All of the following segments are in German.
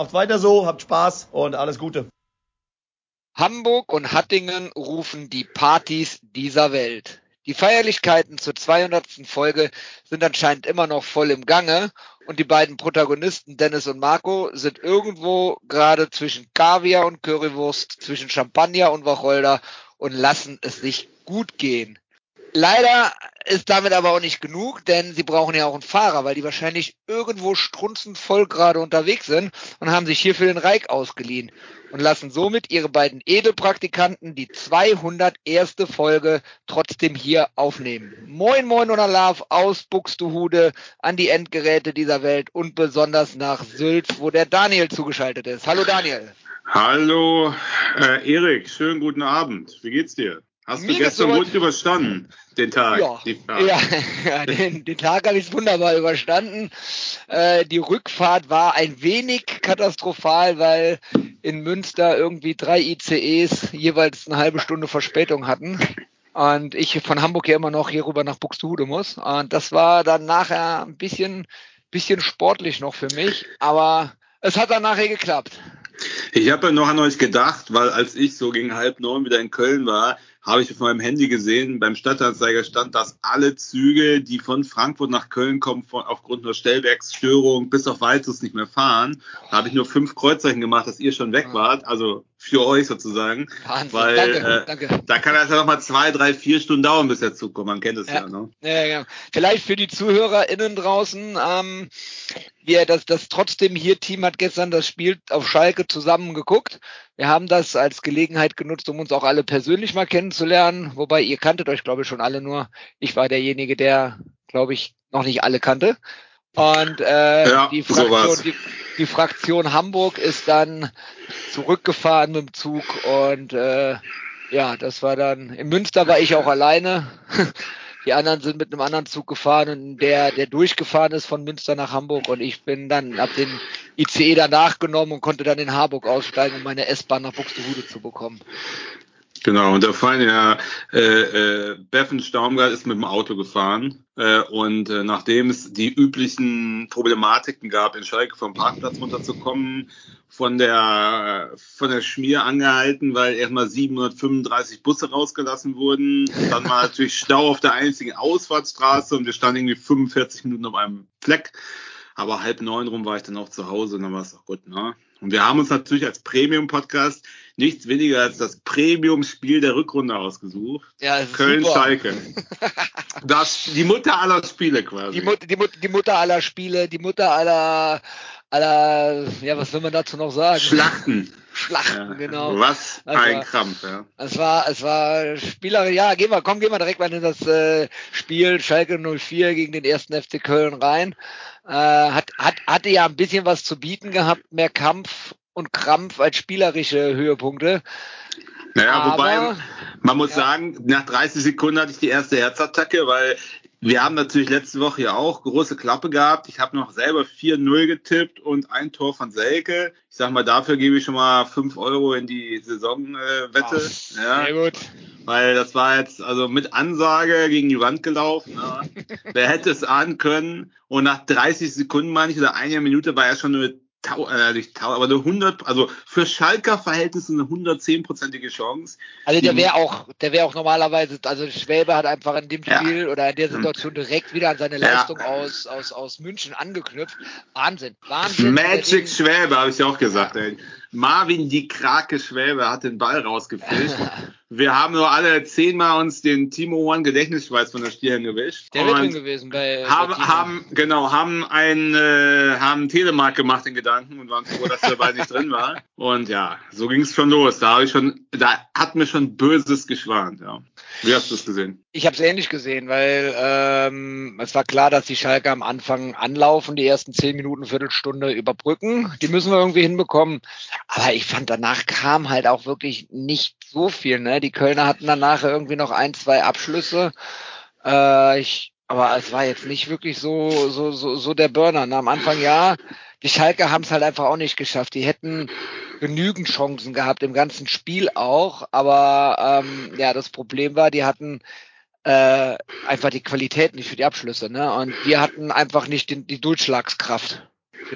Macht weiter so, habt Spaß und alles Gute. Hamburg und Hattingen rufen die Partys dieser Welt. Die Feierlichkeiten zur 200. Folge sind anscheinend immer noch voll im Gange und die beiden Protagonisten Dennis und Marco sind irgendwo gerade zwischen Kaviar und Currywurst, zwischen Champagner und Wacholder und lassen es sich gut gehen. Leider ist damit aber auch nicht genug, denn sie brauchen ja auch einen Fahrer, weil die wahrscheinlich irgendwo strunzend voll gerade unterwegs sind und haben sich hier für den Reik ausgeliehen und lassen somit ihre beiden Edelpraktikanten die 201. Folge trotzdem hier aufnehmen. Moin Moin und Alaf aus Buxtehude an die Endgeräte dieser Welt und besonders nach Sylt, wo der Daniel zugeschaltet ist. Hallo Daniel. Hallo äh, Erik, schönen guten Abend. Wie geht's dir? Hast Mir du gestern gut überstanden, den Tag? Ja, ja, ja den, den, Tag habe ich wunderbar überstanden. Äh, die Rückfahrt war ein wenig katastrophal, weil in Münster irgendwie drei ICEs jeweils eine halbe Stunde Verspätung hatten. Und ich von Hamburg ja immer noch hier rüber nach Buxtehude muss. Und das war dann nachher ein bisschen, bisschen sportlich noch für mich. Aber es hat dann nachher geklappt. Ich habe ja noch an euch gedacht, weil als ich so gegen halb neun wieder in Köln war, habe ich auf meinem Handy gesehen, beim Stadtanzeiger stand, dass alle Züge, die von Frankfurt nach Köln kommen, von, aufgrund einer Stellwerksstörung bis auf weiteres nicht mehr fahren. Da habe ich nur fünf Kreuzzeichen gemacht, dass ihr schon weg wart. Also für euch sozusagen. Wahnsinn. Weil danke, äh, danke. da kann das ja noch mal zwei, drei, vier Stunden dauern, bis der Zug kommt. Man kennt es ja. ja, ne? ja, ja. Vielleicht für die ZuhörerInnen draußen, ähm, wir, das, das trotzdem hier Team hat gestern das Spiel auf Schalke zusammen geguckt. Wir haben das als Gelegenheit genutzt, um uns auch alle persönlich mal kennenzulernen. Wobei ihr kanntet euch, glaube ich, schon alle nur. Ich war derjenige, der, glaube ich, noch nicht alle kannte. Und äh, ja, die, Fraktion, die, die, Fraktion Hamburg ist dann zurückgefahren mit dem Zug und äh, ja, das war dann, in Münster war ich auch alleine. Die anderen sind mit einem anderen Zug gefahren und der, der durchgefahren ist von Münster nach Hamburg und ich bin dann ab den ICE danach genommen und konnte dann in Harburg aussteigen, um meine S-Bahn nach Buxtehude zu bekommen. Genau, und der Fall, ja, äh, äh, Beffen Staumgart ist mit dem Auto gefahren äh, und äh, nachdem es die üblichen Problematiken gab, in Schalke vom Parkplatz runterzukommen, von der von der Schmier angehalten, weil erstmal 735 Busse rausgelassen wurden. Dann war natürlich Stau auf der einzigen Ausfahrtsstraße und wir standen irgendwie 45 Minuten auf einem Fleck. Aber halb neun rum war ich dann auch zu Hause und dann war es auch gut, ne? Und wir haben uns natürlich als Premium-Podcast nichts weniger als das Premium-Spiel der Rückrunde ausgesucht. Ja, Köln-Schalke. das, die Mutter aller Spiele quasi. Die, Mut, die, Mut, die Mutter aller Spiele, die Mutter aller, aller, ja, was will man dazu noch sagen? Schlachten. Schlachten, ja, genau. Was also, ein Krampf, ja. Es war, es war Spieler, ja, gehen wir, komm, gehen wir direkt mal in das äh, Spiel Schalke 04 gegen den ersten FC Köln rein. Äh, hat, hat, hatte ja ein bisschen was zu bieten gehabt, mehr Kampf und Krampf als spielerische Höhepunkte. Naja, Aber, wobei, man muss ja. sagen, nach 30 Sekunden hatte ich die erste Herzattacke, weil wir haben natürlich letzte Woche ja auch große Klappe gehabt. Ich habe noch selber 4-0 getippt und ein Tor von Selke. Ich sag mal, dafür gebe ich schon mal 5 Euro in die Saisonwette. Äh, ja. Sehr gut. Weil das war jetzt also mit Ansage gegen die Wand gelaufen. Ne? Wer hätte es ahnen können? Und nach 30 Sekunden, meine ich, oder einer Minute war er schon eine Tau, äh, nicht Tau, aber eine 100, also für Schalker Verhältnisse eine 110-prozentige Chance. Also der wäre auch, der wäre auch normalerweise, also Schwäbe hat einfach in dem Spiel ja. oder in der Situation direkt wieder an seine Leistung ja. aus, aus, aus München angeknüpft. Wahnsinn, Wahnsinn. Magic Schwäbe, habe ich ja auch gesagt, ey. Marvin die Krake Schwäbe hat den Ball rausgefischt. Wir haben nur alle zehnmal uns den Timo One Gedächtnisschweiß von der Stirn gewischt. Der wird drin gewesen bei. Haben, bei haben genau, haben ein äh, haben Telemark gemacht in Gedanken und waren froh, dass der Ball nicht drin war. Und ja, so ging es schon los. Da habe ich schon, da hat mir schon Böses geschwant. Ja. Wie hast du es gesehen? Ich habe es ähnlich gesehen, weil ähm, es war klar, dass die Schalke am Anfang anlaufen, die ersten zehn Minuten, Viertelstunde überbrücken. Die müssen wir irgendwie hinbekommen. Aber ich fand, danach kam halt auch wirklich nicht so viel. Ne? Die Kölner hatten danach irgendwie noch ein, zwei Abschlüsse. Äh, ich, aber es war jetzt nicht wirklich so, so, so, so der Burner. Ne? Am Anfang ja, die Schalke haben es halt einfach auch nicht geschafft. Die hätten genügend Chancen gehabt, im ganzen Spiel auch. Aber ähm, ja, das Problem war, die hatten äh, einfach die Qualität nicht für die Abschlüsse. Ne? Und wir hatten einfach nicht die, die Durchschlagskraft.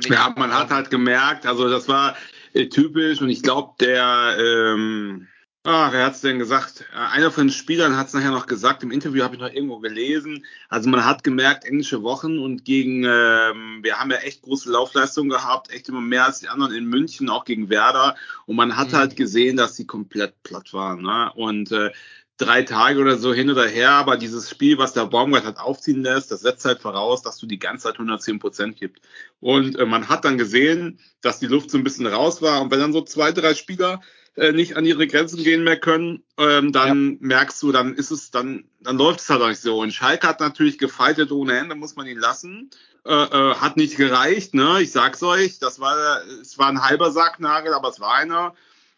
Ja, man hat halt gemerkt, also das war äh, typisch und ich glaube, der, ähm, ah, wer hat's denn gesagt? Äh, einer von den Spielern hat es nachher noch gesagt, im Interview habe ich noch irgendwo gelesen. Also man hat gemerkt, englische Wochen und gegen, ähm, wir haben ja echt große Laufleistungen gehabt, echt immer mehr als die anderen in München, auch gegen Werder. Und man hat mhm. halt gesehen, dass sie komplett platt waren. Ne? Und äh, drei Tage oder so hin oder her, aber dieses Spiel, was der Baumgart hat aufziehen lässt, das setzt halt voraus, dass du die ganze Zeit 110 Prozent gibst. Und äh, man hat dann gesehen, dass die Luft so ein bisschen raus war und wenn dann so zwei, drei Spieler äh, nicht an ihre Grenzen gehen mehr können, ähm, dann ja. merkst du, dann ist es, dann, dann läuft es halt auch nicht so. Und Schalke hat natürlich gefeitet ohne Ende, muss man ihn lassen. Äh, äh, hat nicht gereicht, ne? Ich sag's euch, das war, es war ein halber Sacknagel, aber es war einer.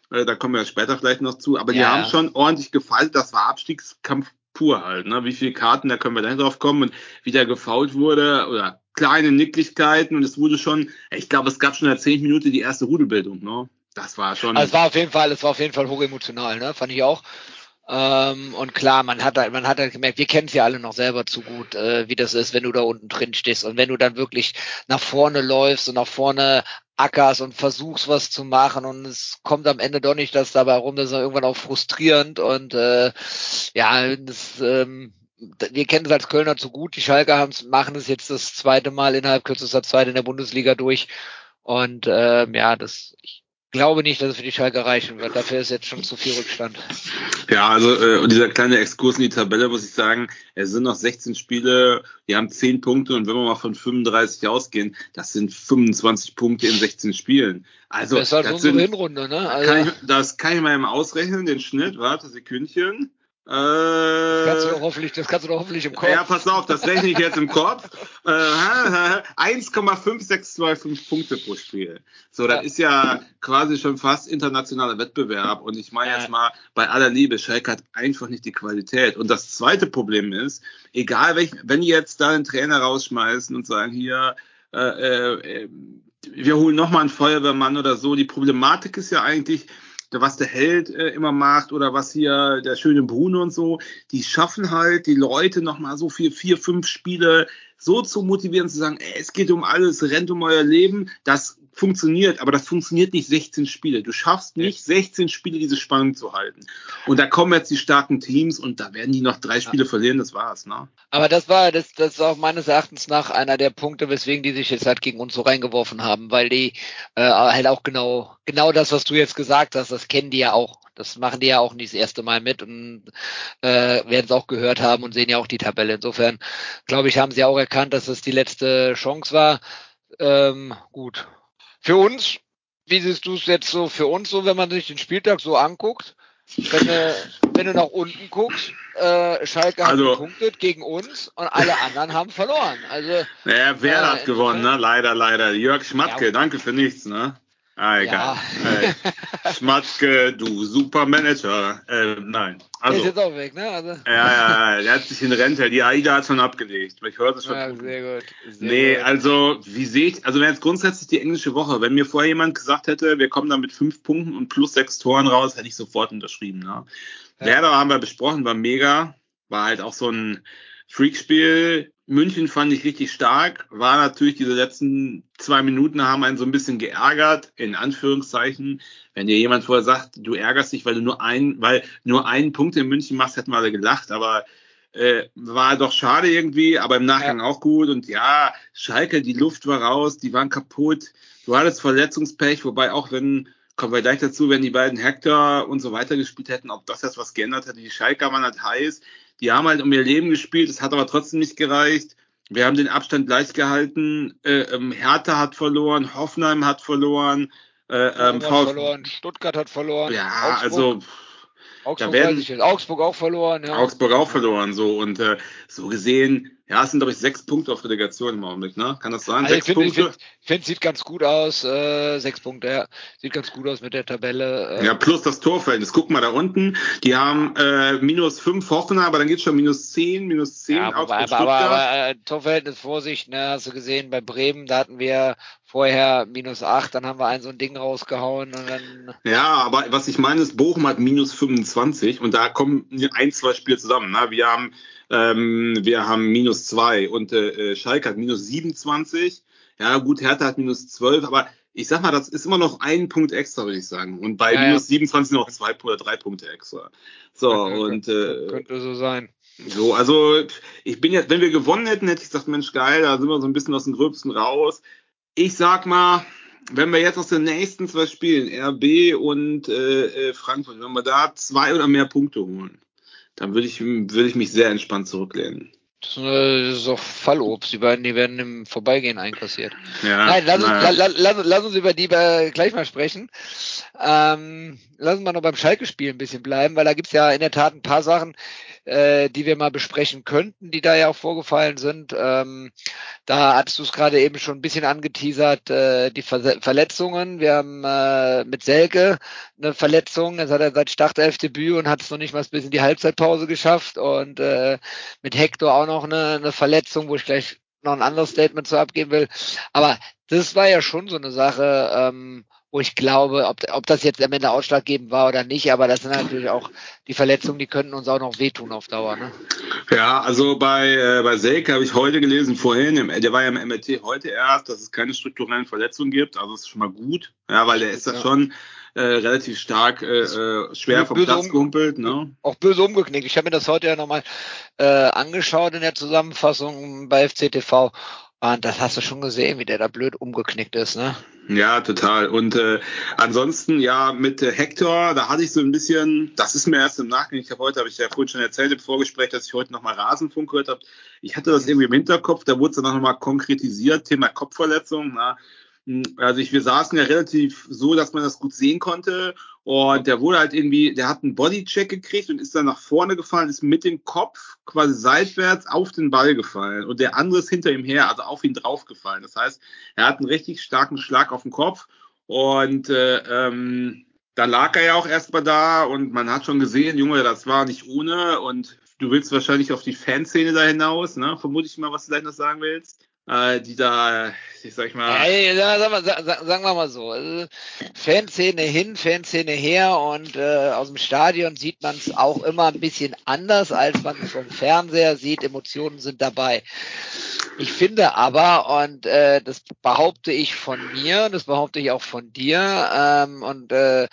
Äh, da kommen wir später vielleicht noch zu. Aber ja. die haben schon ordentlich gefaltet. Das war Abstiegskampf pur halt. Ne? Wie viele Karten, da können wir dann drauf kommen und wie der gefault wurde oder kleine Nicklichkeiten und es wurde schon, ich glaube, es gab schon in der zehnten Minute die erste Rudelbildung. Ne? Das war schon. Also es war auf jeden Fall, es war auf jeden Fall hochemotional, ne? Fand ich auch. Ähm, und klar, man hat halt, man hat halt gemerkt, wir kennen es ja alle noch selber zu gut, äh, wie das ist, wenn du da unten drin stehst und wenn du dann wirklich nach vorne läufst und nach vorne ackerst und versuchst was zu machen und es kommt am Ende doch nicht das dabei rum, das ist irgendwann auch frustrierend und äh, ja, das, ähm, wir kennen es als Kölner zu gut, die Schalker machen es jetzt das zweite Mal innerhalb kürzester Zeit in der Bundesliga durch und ähm, ja, das ich, glaube nicht, dass es für die Schalke reichen wird. Dafür ist jetzt schon zu viel Rückstand. Ja, also äh, und dieser kleine Exkurs in die Tabelle, muss ich sagen, es sind noch 16 Spiele, die haben 10 Punkte und wenn wir mal von 35 ausgehen, das sind 25 Punkte in 16 Spielen. Also das ist halt das unsere sind, Hinrunde, ne? Also, kann ich, das kann ich mal eben ausreichen, den Schnitt, warte, Sekündchen. Äh, kannst du doch hoffentlich, das kannst du doch hoffentlich im Kopf. Ja, pass auf, das rechne ich jetzt im Kopf. Äh, 1,5625 Punkte pro Spiel. So, das ist ja quasi schon fast internationaler Wettbewerb. Und ich meine jetzt mal, bei aller Liebe, Schalke hat einfach nicht die Qualität. Und das zweite Problem ist, egal welch, wenn die jetzt da einen Trainer rausschmeißen und sagen, hier, äh, äh, wir holen nochmal einen Feuerwehrmann oder so, die Problematik ist ja eigentlich, was der Held äh, immer macht oder was hier der schöne Bruno und so, die schaffen halt die Leute nochmal so für vier, fünf Spiele so zu motivieren, zu sagen, ey, es geht um alles, rennt um euer Leben, das funktioniert, aber das funktioniert nicht 16 Spiele. Du schaffst nicht 16 Spiele diese Spannung zu halten. Und da kommen jetzt die starken Teams und da werden die noch drei Spiele ja. verlieren, das war's, ne? Aber das war, das, das ist auch meines Erachtens nach einer der Punkte, weswegen die sich jetzt halt gegen uns so reingeworfen haben, weil die äh, halt auch genau, genau das, was du jetzt gesagt hast, das kennen die ja auch. Das machen die ja auch nicht das erste Mal mit und äh, werden es auch gehört haben und sehen ja auch die Tabelle. Insofern, glaube ich, haben sie auch erkannt, dass es die letzte Chance war. Ähm, gut, für uns, wie siehst du es jetzt so für uns so, wenn man sich den Spieltag so anguckt? Wenn du, wenn du nach unten guckst, äh, Schalke hat also, gepunktet gegen uns und alle anderen haben verloren. Also, naja, wer äh, hat gewonnen, ne? Leider, leider. Jörg Schmatke, ja, danke für nichts, ne? Ah, egal. Ja. Schmatzke, du Supermanager. Äh, nein. Also, der ist jetzt auch weg, ne? Also. Ja, ja, ja, der hat sich in Rente. Die AIDA hat schon abgelegt. Ich höre das schon. Ja, sehr gut. Sehr nee, gut. also, wie sehe ich, also wenn jetzt grundsätzlich die englische Woche, wenn mir vorher jemand gesagt hätte, wir kommen da mit fünf Punkten und plus sechs Toren raus, hätte ich sofort unterschrieben, ne? Ja. Werder haben wir besprochen, war mega. War halt auch so ein Freakspiel. München fand ich richtig stark, war natürlich diese letzten zwei Minuten haben einen so ein bisschen geärgert, in Anführungszeichen. Wenn dir jemand vorher sagt, du ärgerst dich, weil du nur einen, weil nur einen Punkt in München machst, hätten wir alle gelacht, aber äh, war doch schade irgendwie, aber im Nachgang ja. auch gut. Und ja, Schalke, die Luft war raus, die waren kaputt. Du hattest Verletzungspech, wobei auch wenn, kommen wir gleich dazu, wenn die beiden Hector und so weiter gespielt hätten, ob das jetzt was geändert hätte. Die Schalker waren halt heiß. Die haben halt um ihr Leben gespielt, es hat aber trotzdem nicht gereicht. Wir haben den Abstand gleich gehalten. Äh, ähm, Hertha hat verloren, Hoffenheim hat verloren. Äh, ähm, hat verloren, Stuttgart hat verloren. Ja, Augsburg. also Augsburg, da werden, Augsburg auch verloren. Ja. Augsburg auch verloren, so und äh, so gesehen ja, es sind, glaube ich, sechs Punkte auf Relegation im Augenblick, ne? Kann das sein? Also sechs ich finde, Punkte? Ich finde, sieht ganz gut aus. Äh, sechs Punkte, ja. Sieht ganz gut aus mit der Tabelle. Äh. Ja, plus das Torverhältnis. Guck mal da unten. Die haben äh, minus fünf Hoffenheim, aber dann geht's schon minus zehn, minus zehn. Ja, aber, aber, aber, aber äh, Torverhältnis, Vorsicht, ne? Hast du gesehen, bei Bremen, da hatten wir vorher minus acht, dann haben wir ein so ein Ding rausgehauen und dann. Ja, aber was ich meine ist, Bochum hat minus 25 und da kommen ein, zwei Spiele zusammen. Ne? Wir haben ähm, wir haben minus zwei und äh, Schalke hat minus 27. Ja, gut, Hertha hat minus 12, aber ich sag mal, das ist immer noch ein Punkt extra, würde ich sagen. Und bei Ja, ja. minus 27 noch zwei oder drei Punkte extra. So, und äh, könnte so sein. so, also ich bin jetzt, wenn wir gewonnen hätten, hätte ich gesagt, Mensch, geil, da sind wir so ein bisschen aus dem Gröbsten raus. Ich sag mal, wenn wir jetzt aus den nächsten zwei Spielen, RB und äh, äh, Frankfurt, wenn wir da zwei oder mehr Punkte holen, dann würde ich, würde ich mich sehr entspannt zurücklehnen. Das ist, äh, das ist auch Fallobst. Die beiden, die werden im Vorbeigehen einkassiert. Ja, Nein, lass uns, la, la, lass, lass uns über die gleich mal sprechen. Ähm, lass uns mal noch beim Schalke-Spiel ein bisschen bleiben, weil da gibt's ja in der Tat ein paar Sachen, äh, die wir mal besprechen könnten, die da ja auch vorgefallen sind. Ähm, da hattest du es gerade eben schon ein bisschen angeteasert, äh, die Ver Verletzungen. Wir haben äh, mit Selke eine Verletzung, das hat er seit Startelfdebüt und hat es noch nicht mal bis in die Halbzeitpause geschafft. Und äh, mit Hector auch noch eine, eine Verletzung, wo ich gleich noch ein anderes Statement zu abgeben will. Aber das war ja schon so eine Sache, ähm, wo ich glaube, ob, ob das jetzt am Ende ausschlaggebend war oder nicht, aber das sind natürlich auch die Verletzungen, die könnten uns auch noch wehtun auf Dauer. Ne? Ja, also bei, äh, bei Selke habe ich heute gelesen, vorhin, im, der war ja im MRT heute erst, dass es keine strukturellen Verletzungen gibt. Also das ist schon mal gut, ja, weil der ist ja, Ja. schon äh, relativ stark äh, äh, schwer vom Platz um- gehumpelt. Ne? Auch böse umgeknickt. Ich habe mir das heute ja nochmal äh, angeschaut in der Zusammenfassung bei FCTV. Und das hast du schon gesehen, wie der da blöd umgeknickt ist, ne? Ja, total. Und äh, ansonsten, ja, mit äh, Hector, da hatte ich so ein bisschen, das ist mir erst im Nachgang, ich habe heute, habe ich ja vorhin schon erzählt im Vorgespräch, dass ich heute nochmal Rasenfunk gehört habe. Ich hatte das irgendwie im Hinterkopf, da wurde es dann nochmal konkretisiert, Thema Kopfverletzung. Na, also ich, wir saßen ja relativ so, dass man das gut sehen konnte. Und der wurde halt irgendwie, der hat einen Bodycheck gekriegt und ist dann nach vorne gefallen, ist mit dem Kopf quasi seitwärts auf den Ball gefallen. Und der andere ist hinter ihm her, also auf ihn draufgefallen. Das heißt, er hat einen richtig starken Schlag auf den Kopf. Und äh, ähm, da lag er ja auch erstmal da und man hat schon gesehen, Junge, das war nicht ohne. Und du willst wahrscheinlich auf die Fanszene da hinaus, ne? Vermute ich mal, was du gleich noch sagen willst. Äh, die da, ich sag mal. Sa- sag mal, sa- sa- sagen wir mal so, äh, Fanszene hin, Fanszene her und äh, aus dem Stadion sieht man es auch immer ein bisschen anders, als man es vom Fernseher sieht. Emotionen sind dabei. Ich finde aber, und äh, das behaupte ich von mir, das behaupte ich auch von dir, ähm, und äh,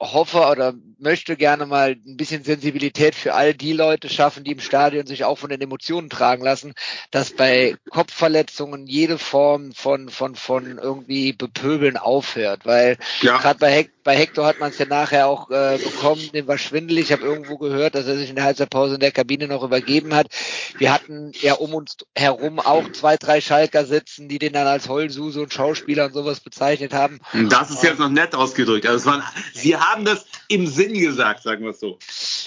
hoffe oder möchte gerne mal ein bisschen Sensibilität für all die Leute schaffen, die im Stadion sich auch von den Emotionen tragen lassen, dass bei Kopfverletzungen jede Form von von von irgendwie bepöbeln aufhört, weil Ja. gerade bei, Hec bei Hector hat man es ja nachher auch äh, bekommen, dem war schwindelig. Ich habe irgendwo gehört, dass er sich in der Halbzeitpause in der Kabine noch übergeben hat. Wir hatten ja um uns herum auch zwei, drei Schalker sitzen, die den dann als Heulsuse und Schauspieler und sowas bezeichnet haben. Das ist jetzt noch nett ausgedrückt. Also es waren, Sie haben das im Sinn gesagt, sagen wir es so.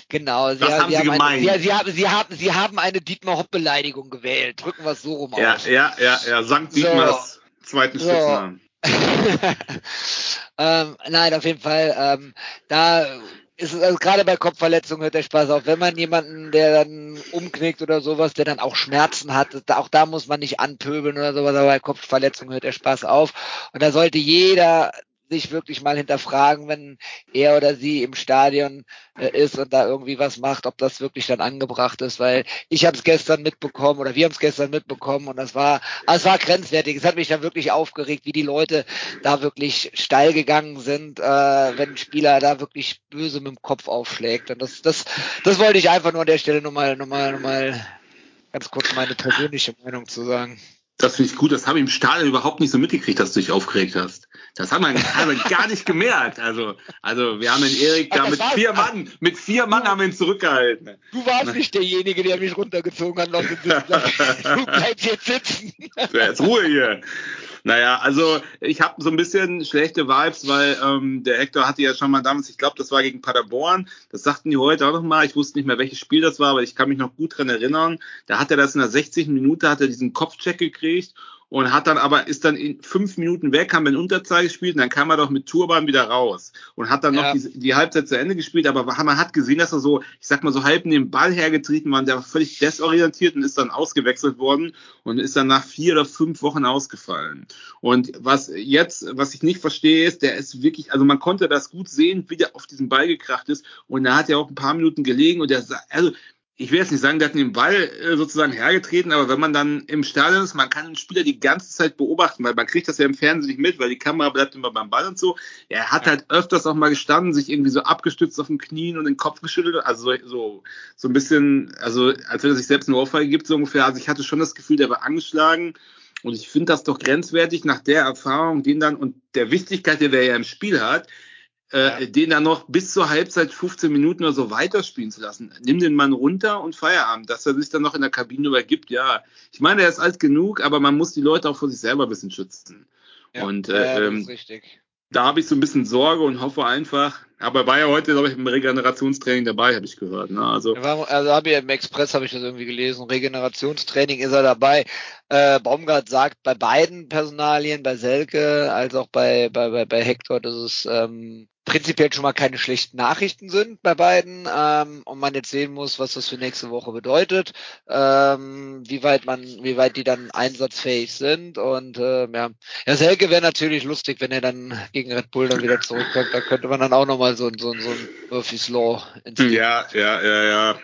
Genau, sie, Was haben Sie haben gemeint? Eine, sie, sie, haben, sie, haben, sie haben eine Dietmar Hopp-Beleidigung gewählt. Drücken wir es so rum Ja, aus. ja, ja, ja. Sankt So. Dietmars zweiten So. Spitznamen. ähm, nein, auf jeden Fall. Ähm, da ist es, also gerade bei Kopfverletzungen hört der Spaß auf. Wenn man jemanden, der dann umknickt oder sowas, der dann auch Schmerzen hat, auch da muss man nicht anpöbeln oder sowas, aber bei Kopfverletzungen hört der Spaß auf. Und da sollte jeder sich wirklich mal hinterfragen, wenn er oder sie im Stadion äh, ist und da irgendwie was macht, ob das wirklich dann angebracht ist, weil ich habe es gestern mitbekommen oder wir haben es gestern mitbekommen und das war, ah, es war grenzwertig. Es hat mich dann wirklich aufgeregt, wie die Leute da wirklich steil gegangen sind, äh, wenn ein Spieler da wirklich böse mit dem Kopf aufschlägt. Und das, das, das wollte ich einfach nur an der Stelle nochmal, nochmal, nochmal ganz kurz meine persönliche Meinung zu sagen. Das finde ich gut. Das habe ich im Stadion überhaupt nicht so mitgekriegt, dass du dich aufgeregt hast. Das haben wir, haben wir gar nicht gemerkt. Also, also wir haben den Erik da mit vier Mann, mit vier Mann haben wir ihn zurückgehalten. Du warst nicht derjenige, der mich runtergezogen hat. Leute, du bleibst jetzt sitzen. Jetzt Ruhe hier. Naja, also ich habe so ein bisschen schlechte Vibes, weil ähm, der Hector hatte ja schon mal damals, ich glaube, das war gegen Paderborn. Das sagten die heute auch noch mal. Ich wusste nicht mehr, welches Spiel das war, aber ich kann mich noch gut dran erinnern. Da hat er das in der 60. Minute, hat er diesen Kopfcheck gekriegt und hat dann aber, ist dann in fünf Minuten weg, haben wir in Unterzahl gespielt und dann kam er doch mit Turban wieder raus und hat dann Ja. noch die, die Halbzeit zu Ende gespielt, aber man hat gesehen, dass er so, ich sag mal, so halb neben den Ball hergetreten war, und der war völlig desorientiert und ist dann ausgewechselt worden und ist dann nach vier oder fünf Wochen ausgefallen. Und was jetzt, was ich nicht verstehe, ist, der ist wirklich, also man konnte das gut sehen, wie der auf diesen Ball gekracht ist und er hat ja auch ein paar Minuten gelegen und der, also ich will jetzt nicht sagen, der hat den Ball äh, sozusagen hergetreten, aber wenn man dann im Stadion ist, man kann den Spieler die ganze Zeit beobachten, weil man kriegt das ja im Fernsehen nicht mit, weil die Kamera bleibt immer beim Ball und so. Er hat halt öfters auch mal gestanden, sich irgendwie so abgestützt auf den Knien und den Kopf geschüttelt, also so, so ein bisschen, also als wenn er sich selbst eine Ohrfeige gibt, so ungefähr. Also ich hatte schon das Gefühl, der war angeschlagen. Und ich finde das doch grenzwertig nach der Erfahrung, den dann und der Wichtigkeit, die der ja im Spiel hat, äh, ja. den dann noch bis zur Halbzeit 15 Minuten oder so weiterspielen zu lassen. Nimm den Mann runter und Feierabend, dass er sich dann noch in der Kabine übergibt. Ja, ich meine, er ist alt genug, aber man muss die Leute auch vor sich selber ein bisschen schützen. Ja, und äh, ja, ähm, da habe ich so ein bisschen Sorge und hoffe einfach, aber war ja heute, glaube ich, im Regenerationstraining dabei, habe ich gehört. Ne? Also, also habe ich im Express habe ich das irgendwie gelesen. Regenerationstraining ist er dabei. Äh, Baumgart sagt bei beiden Personalien, bei Selke als auch bei bei bei, bei Hector, dass es ähm, prinzipiell schon mal keine schlechten Nachrichten sind bei beiden ähm, und man jetzt sehen muss, was das für nächste Woche bedeutet, ähm, wie weit man, wie weit die dann einsatzfähig sind und äh, ja, ja Selke wäre natürlich lustig, wenn er dann gegen Red Bull dann wieder zurückkommt, da könnte man dann auch nochmal so, so, so ein Murphy's Law ins Ja, ja, ja, ja,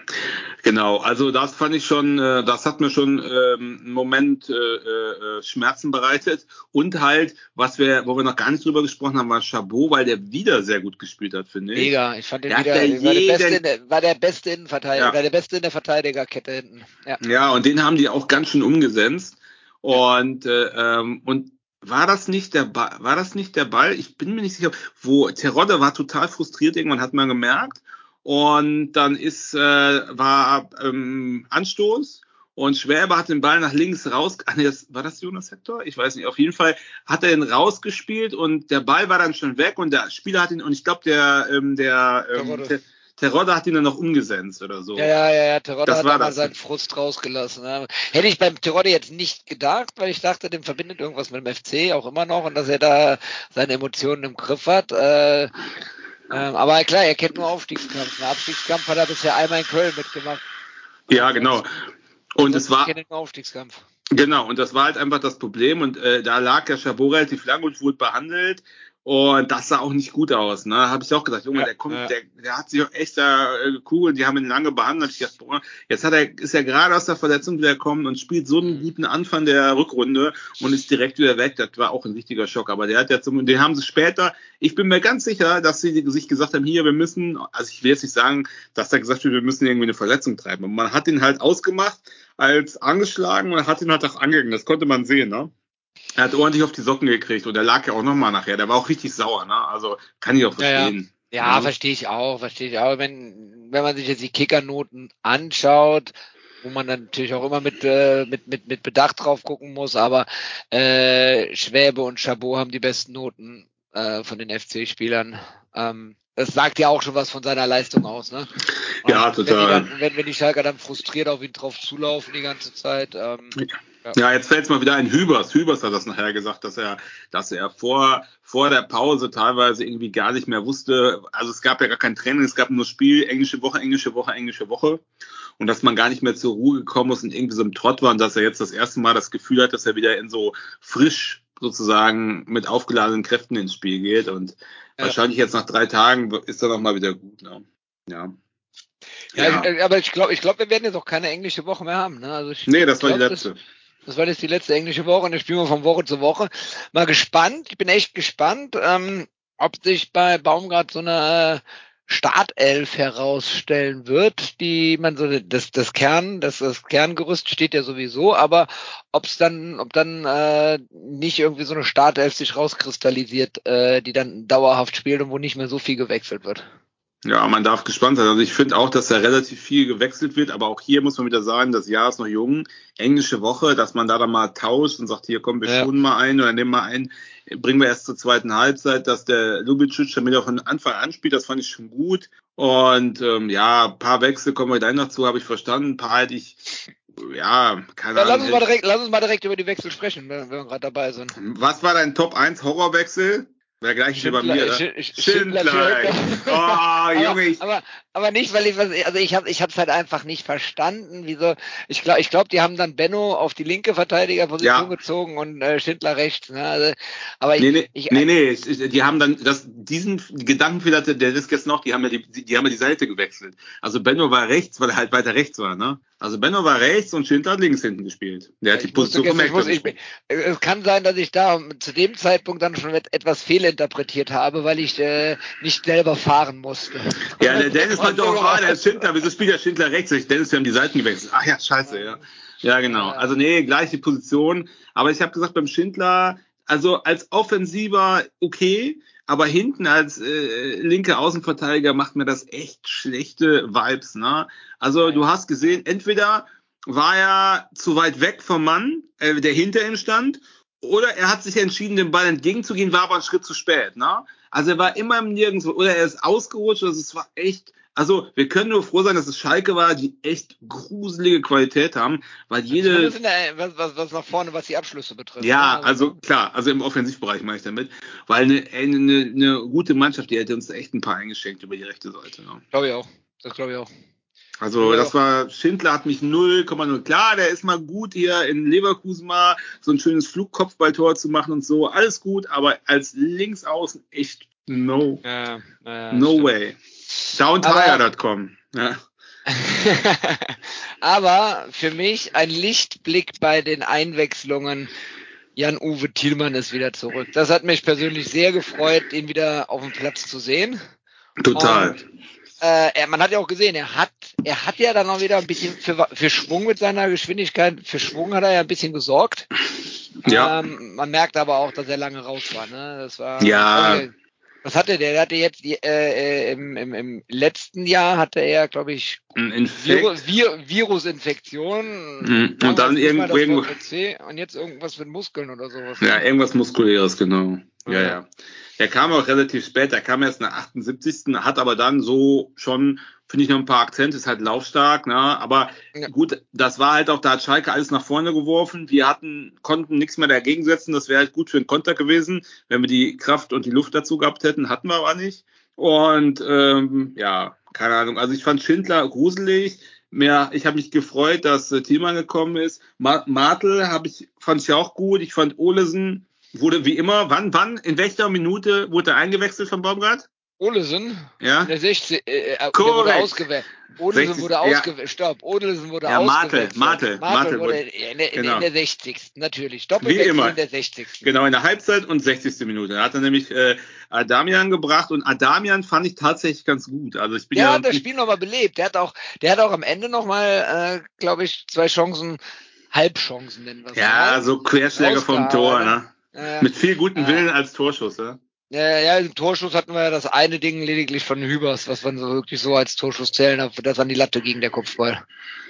genau. Also das fand ich schon, äh, das hat mir schon ähm, einen Moment äh, äh, Schmerzen bereitet und halt, was wir, wo wir noch gar nicht drüber gesprochen haben, war Chabot, weil der wieder sehr gut gespielt hat, finde ich. Mega, ich fand den der wieder, war, jeden, der beste in der, war der beste Innenverteidiger, ja. der beste in der Verteidigerkette hinten. Ja. ja, und den haben die auch ganz schön umgesetzt. Und, äh, ähm, und war das nicht der Ball, war das nicht der Ball? Ich bin mir nicht sicher, wo Terodde war total frustriert, irgendwann hat man gemerkt. Und dann ist, äh, war ähm, Anstoß und Schwäbe hat den Ball nach links raus. Ach nee, das, war das Jonas Hector? Ich weiß nicht. Auf jeden Fall hat er ihn rausgespielt und der Ball war dann schon weg und der Spieler hat ihn, und ich glaube, der, ähm, der, ähm, der Terodde hat ihn dann noch umgesetzt oder so. Ja, ja, ja, ja. Terodde hat dann seinen Frust rausgelassen. Ne? Hätte ich beim Terodde jetzt nicht gedacht, weil ich dachte, dem verbindet irgendwas mit dem FC auch immer noch und dass er da seine Emotionen im Griff hat. Äh, ähm, aber klar, er kennt nur Aufstiegskampf. Ein Abstiegskampf hat er bisher einmal in Köln mitgemacht. Ja, genau. Und es war. Aufstiegskampf. Genau, und das war halt einfach das Problem. Und äh, da lag der Chabot relativ lang und wurde behandelt. Und das sah auch nicht gut aus, ne? Habe ich auch gesagt, Junge, ja, der kommt, ja. der, der hat sich auch echt da äh, cool, die haben ihn lange behandelt. Ich dachte, boah, jetzt hat er, ist er gerade aus der Verletzung wieder gekommen und spielt so einen mhm. guten Anfang der Rückrunde und ist direkt wieder weg. Das war auch ein richtiger Schock. Aber der hat jetzt, den haben sie später, ich bin mir ganz sicher, dass sie sich gesagt haben, hier, wir müssen, also ich will jetzt nicht sagen, dass da gesagt wird, wir müssen irgendwie eine Verletzung treiben. Und man hat ihn halt ausgemacht als angeschlagen und hat ihn halt auch angegangen. Das konnte man sehen, ne? Er hat ordentlich auf die Socken gekriegt und er lag ja auch nochmal nachher. Der war auch richtig sauer, ne? Also kann ich auch verstehen. Ja, ja. ja verstehe ich auch, verstehe ich auch. Wenn, wenn man sich jetzt die Kickernoten anschaut, wo man dann natürlich auch immer mit, äh, mit, mit, mit Bedacht drauf gucken muss, aber äh, Schwäbe und Chabot haben die besten Noten äh, von den FC-Spielern. Ähm, das sagt ja auch schon was von seiner Leistung aus, ne? ja, und total. Wenn die, dann, wenn, wenn die Schalker dann frustriert auf ihn drauf zulaufen die ganze Zeit. Ähm, ja. Ja, jetzt fällt es mal wieder ein Hübers. Hübers hat das nachher gesagt, dass er, dass er vor, vor der Pause teilweise irgendwie gar nicht mehr wusste. Also es gab ja gar kein Training, es gab nur Spiel, englische Woche, englische Woche, englische Woche. Und dass man gar nicht mehr zur Ruhe gekommen ist und irgendwie so im Trott war und dass er jetzt das erste Mal das Gefühl hat, dass er wieder in so frisch sozusagen mit aufgeladenen Kräften ins Spiel geht. Und ja. wahrscheinlich jetzt nach drei Tagen ist er nochmal wieder gut. Ne? Ja. Ja, ja. aber ich glaube, ich glaube, wir werden jetzt auch keine englische Woche mehr haben. Ne? Also ich nee, das war die letzte. Das, das war jetzt die letzte englische Woche und jetzt spielen wir von Woche zu Woche. Mal gespannt, ich bin echt gespannt, ähm, ob sich bei Baumgart so eine Startelf herausstellen wird, die man so das das Kern das das Kerngerüst steht ja sowieso, aber ob es dann ob dann äh, nicht irgendwie so eine Startelf sich rauskristallisiert, äh, die dann dauerhaft spielt und wo nicht mehr so viel gewechselt wird. Ja, man darf gespannt sein. Also ich finde auch, dass da relativ viel gewechselt wird, aber auch hier muss man wieder sagen, das Jahr ist noch jung. Englische Woche, dass man da dann mal tauscht und sagt, hier kommen wir ja. schon mal ein oder nehmen mal ein, bringen wir erst zur zweiten Halbzeit, dass der Lubicic damit auch von Anfang an spielt, das fand ich schon gut. Und ähm, ja, paar Wechsel kommen wir gleich noch zu, habe ich verstanden. Ein paar hätte ich ja, keine ja, Ahnung. Lass uns, mal direkt, lass uns mal direkt über die Wechsel sprechen, wenn, wenn wir gerade dabei sind. Was war dein Top 1 Horrorwechsel? Wer gleich über mir. Schindler, Sch- Schindler, Schindler. Oh, Junge, ich, aber, aber nicht, weil ich was, also ich habe, ich habe es halt einfach nicht verstanden, wieso. Ich glaube, ich glaube, die haben dann Benno auf die linke Verteidigerposition Ja. gezogen und äh, Schindler rechts. Ne? Also, aber ich, Nee, nee, ich, nee, nee, die haben dann das, diesen Gedankenfehler, hatte der ist gestern noch, die haben ja die, die haben ja die Seite gewechselt. Also Benno war rechts, weil er halt weiter rechts war, ne? Also Benno war rechts und Schindler hat links hinten gespielt. Der hat die ich musste Position gemerkt. muss, ich, es kann sein, dass ich da zu dem Zeitpunkt dann schon et- etwas fehlinterpretiert habe, weil ich äh, nicht selber fahren musste. Ja, der Dennis meinte auch, ah, der Schindler, wieso spielt der Schindler rechts? Ich, Dennis, wir haben die Seiten gewechselt. Ach ja, scheiße, ja. Ja, genau. Also nee, gleiche Position. Aber ich habe gesagt, beim Schindler, also als Offensiver okay, aber hinten als äh, linke Außenverteidiger macht mir das echt schlechte Vibes. Ne? Also du hast gesehen, entweder war er zu weit weg vom Mann, äh, der hinter ihm stand, oder er hat sich entschieden, dem Ball entgegenzugehen, war aber einen Schritt zu spät. Ne? Also er war immer im Nirgendwo, oder er ist ausgerutscht, also es war echt, also wir können nur froh sein, dass es Schalke war, die echt gruselige Qualität haben, weil jede, der, was, was, was nach vorne, was die Abschlüsse betrifft. ja, ne? also klar, also im Offensivbereich meine ich damit, weil eine, eine, eine gute Mannschaft, die hätte uns echt ein paar eingeschenkt über die rechte Seite. Ne? Glaube ich auch. Das glaube ich auch. Also Ja. das war, Schindler hat mich 0,0. Klar, der ist mal gut hier in Leverkusen mal so ein schönes Flugkopfballtor zu machen und so, alles gut, aber als Linksaußen echt no, Ja, ja, no stimmt. way. Downtire.com. Ja. Aber für mich ein Lichtblick bei den Einwechslungen. Jan-Uwe Thielmann ist wieder zurück. Das hat mich persönlich sehr gefreut, ihn wieder auf dem Platz zu sehen. Total. Und, äh, er, man hat ja auch gesehen, er hat, er hat ja dann auch wieder ein bisschen für, für Schwung mit seiner Geschwindigkeit, für Schwung hat er ja ein bisschen gesorgt. Ja. Ähm, man merkt aber auch, dass er lange raus war. Ne? Das war Ja. Okay. Was hatte der? Der hatte jetzt äh, äh, im, im, im letzten Jahr hatte er, glaube ich, Ein Viru Infekt. Vir Virusinfektion. Mhm. Und dann irgendwo und jetzt irgendwas mit Muskeln oder sowas. Ja, irgendwas Muskuläres, genau. Ja, Ja. Der kam auch relativ spät, der kam erst nach 78. hat aber dann so schon, finde ich, noch ein paar Akzente, ist halt laufstark, ne? Aber Ja. gut, das war halt auch, da hat Schalke alles nach vorne geworfen. Wir hatten, konnten nichts mehr dagegen setzen. Das wäre halt gut für den Konter gewesen, wenn wir die Kraft und die Luft dazu gehabt hätten, hatten wir aber nicht. Und ähm, ja, keine Ahnung. Also ich fand Schindler gruselig. Mehr, ich habe mich gefreut, dass äh, Thielmann gekommen ist. Ma Martel habe ich, fand ich auch gut. Ich fand Olesen wurde wie immer, wann, wann, in welcher Minute wurde er eingewechselt von Baumgart? Olesen, Ja? in der 60, äh, äh, wurde. Olesen 60, wurde ja. ausgewählt. Stopp, Olesen wurde Ja, Martel, ausgewählt. Martel, Martel wurde in, der, genau. in der 60. Natürlich. Doppelwechsel immer. in der 60. Genau, in der Halbzeit und 60. Minute. Da hat er nämlich äh, Adamian gebracht und Adamian fand ich tatsächlich ganz gut. Also ich bin Der ja, hat das Spiel nochmal belebt. Der hat auch, der hat auch am Ende nochmal, äh, glaube ich, zwei Chancen, Halbchancen nennen wir es ja, mal. so Querschläge vom Tor, ne? Äh, Mit viel gutem Ja. Willen als Torschuss, ja? Ja, ja, im Torschuss hatten wir ja das eine Ding lediglich von Hübers, was man so wirklich so als Torschuss zählen darf. Das an die Latte gegen der Kopfball.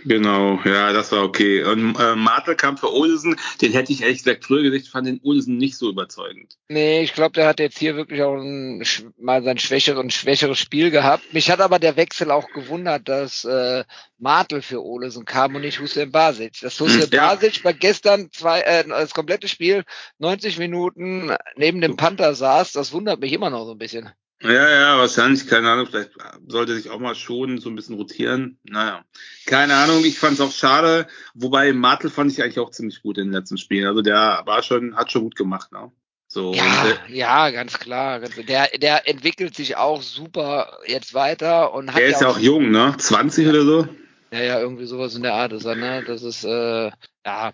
Genau, ja, das war okay. Und äh, Martel kam für Olsen, den hätte ich ehrlich gesagt früher gesagt, fand den Olsen nicht so überzeugend. Nee, ich glaube, der hat jetzt hier wirklich auch ein, mal sein schwächeres, schwächeres Spiel gehabt. Mich hat aber der Wechsel auch gewundert, dass äh, Martel für Olesen kam und nicht Hussein Basic. Dass Hussein Ja. Basic bei gestern zwei, äh, das komplette Spiel 90 Minuten neben dem Panther saß, das wundert mich immer noch so ein bisschen. Ja, ja, wahrscheinlich, keine Ahnung, vielleicht sollte sich auch mal schon so ein bisschen rotieren. Naja, keine Ahnung, ich fand es auch schade, wobei Martel fand ich eigentlich auch ziemlich gut in den letzten Spielen. Also der war schon, hat schon gut gemacht, ne? So, Ja, und, äh, ja, ganz klar. Ganz, der, der entwickelt sich auch super jetzt weiter und hat der ist ja auch jung, ne? 20 oder so. Ja, ja, irgendwie sowas in der Art ist er, ne? Das ist, äh, ja,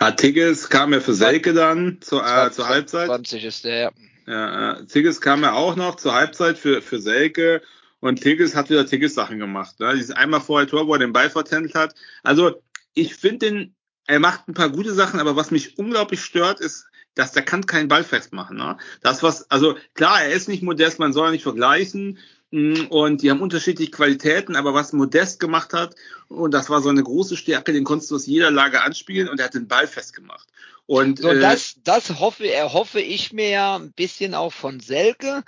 Ja, Tigges kam ja für Selke dann zur, äh, zur Halbzeit. 20 ist der, ja. Ja, äh, Tigges kam ja auch noch zur Halbzeit für, für Selke und Tigges hat wieder Tigges-Sachen gemacht. Ne? Dieses einmal vorher Tor, wo er den Ball vertändelt hat. Also ich finde den, er macht ein paar gute Sachen, aber was mich unglaublich stört, ist, dass der kann keinen Ball festmachen. Ne? Das was, also klar, er ist nicht modest, man soll ihn nicht vergleichen. mh, Und die haben unterschiedliche Qualitäten, aber was Modest gemacht hat, und das war so eine große Stärke, den konntest du aus jeder Lage anspielen und er hat den Ball festgemacht. Und So, äh, das, das hoffe, erhoffe ich mir ja ein bisschen auch von Selke,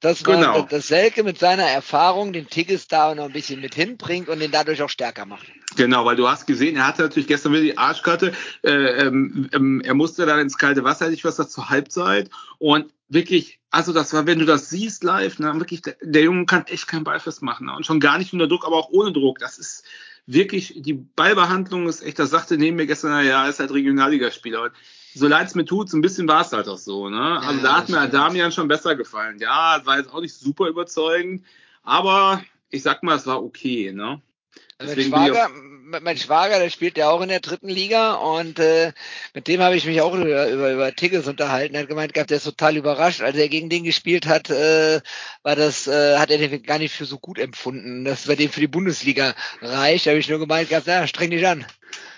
dass man, Genau. dass Selke mit seiner Erfahrung den Tigges da noch ein bisschen mit hinbringt und den dadurch auch stärker macht. Genau, weil du hast gesehen, er hatte natürlich gestern wieder die Arschkarte. Äh, ähm, ähm, er musste dann ins kalte Wasser, nicht was das zur Halbzeit. Und wirklich, also das war, wenn du das siehst live, ne, wirklich, der, der Junge kann echt keinen Ball festmachen. Ne? Und schon gar nicht unter Druck, aber auch ohne Druck. Das ist wirklich, die Ballbehandlung ist echt, das sagte neben mir gestern, ja, er ist halt Regionalligaspieler. So leid es mir tut, so ein bisschen war es halt auch so. Ne? Also ja, da hat mir stimmt. Damian schon besser gefallen. Ja, war jetzt auch nicht super überzeugend, aber ich sag mal, es war okay. Ne? Also mein Schwager, mein Schwager, der spielt ja auch in der dritten Liga und äh, mit dem habe ich mich auch über, über, über Tickets unterhalten. Er hat gemeint gehabt, der ist total überrascht. Als er gegen den gespielt hat, äh, war das, äh, hat er den gar nicht für so gut empfunden. Das war dem für die Bundesliga reicht. Da habe ich nur gemeint gehabt, ja, streng dich an.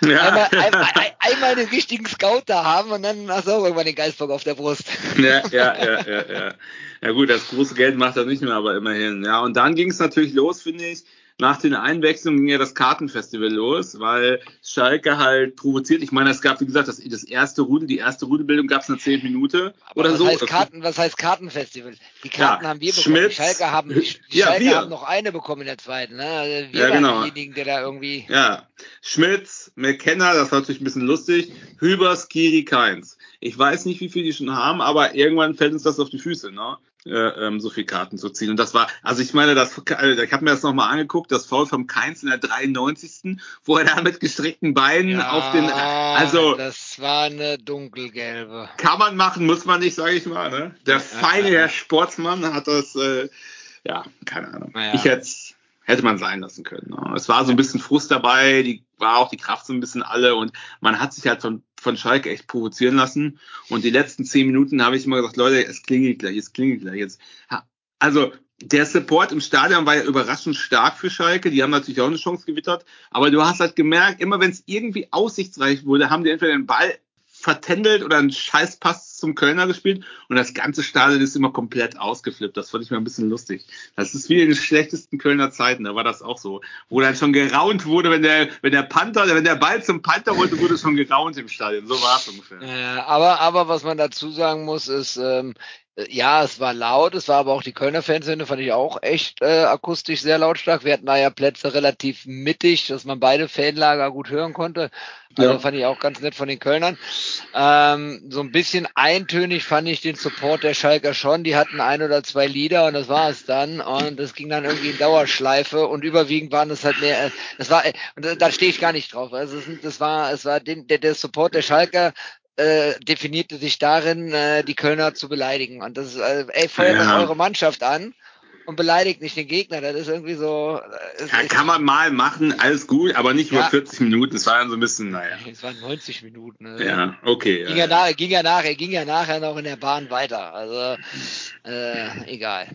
Ja. Einmal, einmal, einmal den richtigen Scout da haben und dann hast du auch irgendwann den Geistbock auf der Brust. Ja, ja, ja, ja, ja. Ja gut, das große Geld macht er nicht mehr, aber immerhin. Ja, und dann ging es natürlich los, finde ich nach den Einwechslungen ging ja das Kartenfestival los, weil Schalke halt provoziert. Ich meine, es gab, wie gesagt, das, das erste Rudel, die erste Rudelbildung gab es eine zehn Minute Aber oder was so. Heißt Karten, was heißt Kartenfestival? Die Karten ja, haben wir bekommen. Schmitz, die Schalke haben, die ja, Schalke wir. haben noch eine bekommen in der zweiten. Ne? Also wir ja, genau. diejenigen, der da irgendwie. Ja, Schmitz, McKenna, das war natürlich ein bisschen lustig. Hübers, Kiri, Keins. Ich weiß nicht, wie viel die schon haben, aber irgendwann fällt uns das auf die Füße. Ne? Äh, ähm, so viel Karten zu ziehen. Und das war, also ich meine, das, äh, ich habe mir das nochmal angeguckt, das Foul vom Keins in der 93. wo er da mit gestreckten Beinen ja, auf den, also. Das war eine dunkelgelbe. Kann man machen, muss man nicht, sage ich mal, ne? Der feine Herr Sportsmann hat das, äh, ja, keine Ahnung. Ja. Ich hätte hätte man sein lassen können. Ne? Es war so ein bisschen Frust dabei, die war auch die Kraft so ein bisschen alle und man hat sich halt von von Schalke echt provozieren lassen. Und die letzten zehn Minuten habe ich immer gesagt, Leute, es klingelt gleich, es klingelt gleich. Jetzt, also der Support im Stadion war ja überraschend stark für Schalke. Die haben natürlich auch eine Chance gewittert. Aber du hast halt gemerkt, immer wenn es irgendwie aussichtsreich wurde, haben die entweder den Ball vertändelt oder einen Scheißpass zum Kölner gespielt und das ganze Stadion ist immer komplett ausgeflippt. Das fand ich mir ein bisschen lustig. Das ist wie in den schlechtesten Kölner Zeiten, da war das auch so. Wo dann schon geraunt wurde, wenn der, wenn der Panther, wenn der Ball zum Panther wollte, wurde schon geraunt im Stadion. So war es ungefähr. Ja, aber, aber was man dazu sagen muss, ist, ähm, ja, es war laut, es war aber auch die Kölner Fanszene, fand ich auch echt äh, akustisch sehr lautstark. Wir hatten da ja Plätze relativ mittig, dass man beide Fanlager gut hören konnte. Also ja. fand ich auch ganz nett von den Kölnern. Ähm, so ein bisschen eintönig fand ich den Support der Schalker schon. Die hatten ein oder zwei Lieder und das war es dann. Und das ging dann irgendwie in Dauerschleife und überwiegend waren es halt mehr, äh, das war, und da stehe ich gar nicht drauf. Also das war, es war den, der, der Support der Schalker äh, definierte sich darin, äh, die Kölner zu beleidigen. Und das ist, äh, ey, feuert ja. eure Mannschaft an und beleidigt nicht den Gegner. Das ist irgendwie so. Äh, ja, kann man mal machen, alles gut, aber nicht ja. über 40 Minuten. Es war dann so ein bisschen, naja. Es waren 90 Minuten. Ne? Ja, okay. Ging ja, nach, ging ja nachher, ging ja nachher noch in der Bahn weiter. Also äh, egal.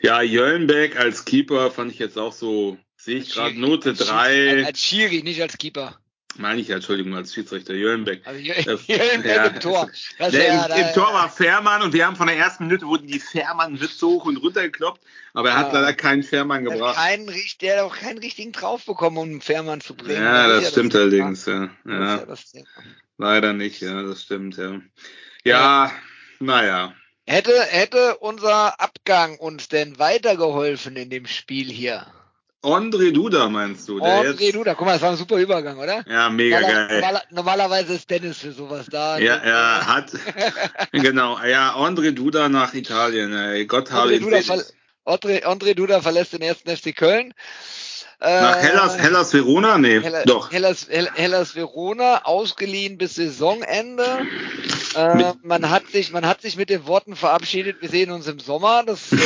Ja, Jöllenbeck als Keeper fand ich jetzt auch so, sehe ich gerade Note 3. Als Schiri, nicht als Keeper meine ich ja, Entschuldigung, als Schiedsrichter Jöllenbeck. Also Jöllenbeck ja, im Tor. Der, ja, im, im, Tor war Fährmann und wir haben von der ersten Minute wurden die Fährmann-Witze hoch und runter gekloppt, aber er hat leider keinen Fährmann gebracht. Keinen, der hat auch keinen richtigen drauf bekommen, um einen Fährmann zu bringen. Ja, das, das stimmt das allerdings, ja. Leider nicht, ja, das stimmt, ja. Ja, naja. Hätte, hätte unser Abgang uns denn weitergeholfen in dem Spiel hier? André Duda meinst du? Der André jetzt... Duda, guck mal, das war ein super Übergang, oder? Ja, mega Normaler, geil. Normaler, normalerweise ist Dennis für sowas da. Ja, er hat, genau, ja, André Duda nach Italien, ey. Gott habe ihn André, André Duda verlässt den ersten FC Köln. Nach äh, Hellas, Hellas Verona? Nee, Hellas, doch. Hellas, Hellas Verona, ausgeliehen bis Saisonende. Äh, man hat sich, man hat sich mit den Worten verabschiedet, wir sehen uns im Sommer. Das äh,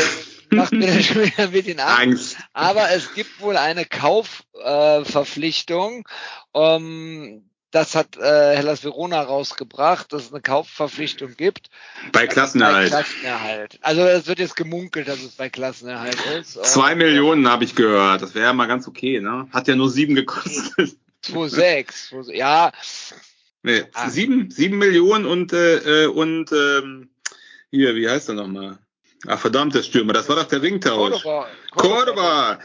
macht mir dann schon wieder ein bisschen Angst. Angst. Aber es gibt wohl eine Kaufverpflichtung. Äh, um, das hat äh, Hellas Verona rausgebracht, dass es eine Kaufverpflichtung gibt. Bei Klassenerhalt. Bei Klassenerhalt. Also es wird jetzt gemunkelt, dass es bei Klassenerhalt ist. Zwei Millionen habe ich gehört. Das wäre ja mal ganz okay, ne? Hat ja nur sieben gekostet. 2,6. Ja. Nee, ah. sieben, sieben Millionen und, äh, und ähm, hier, wie heißt er nochmal? Ach verdammt, der Stürmer, das war doch der Ringtausch. Cordoba. Cordoba.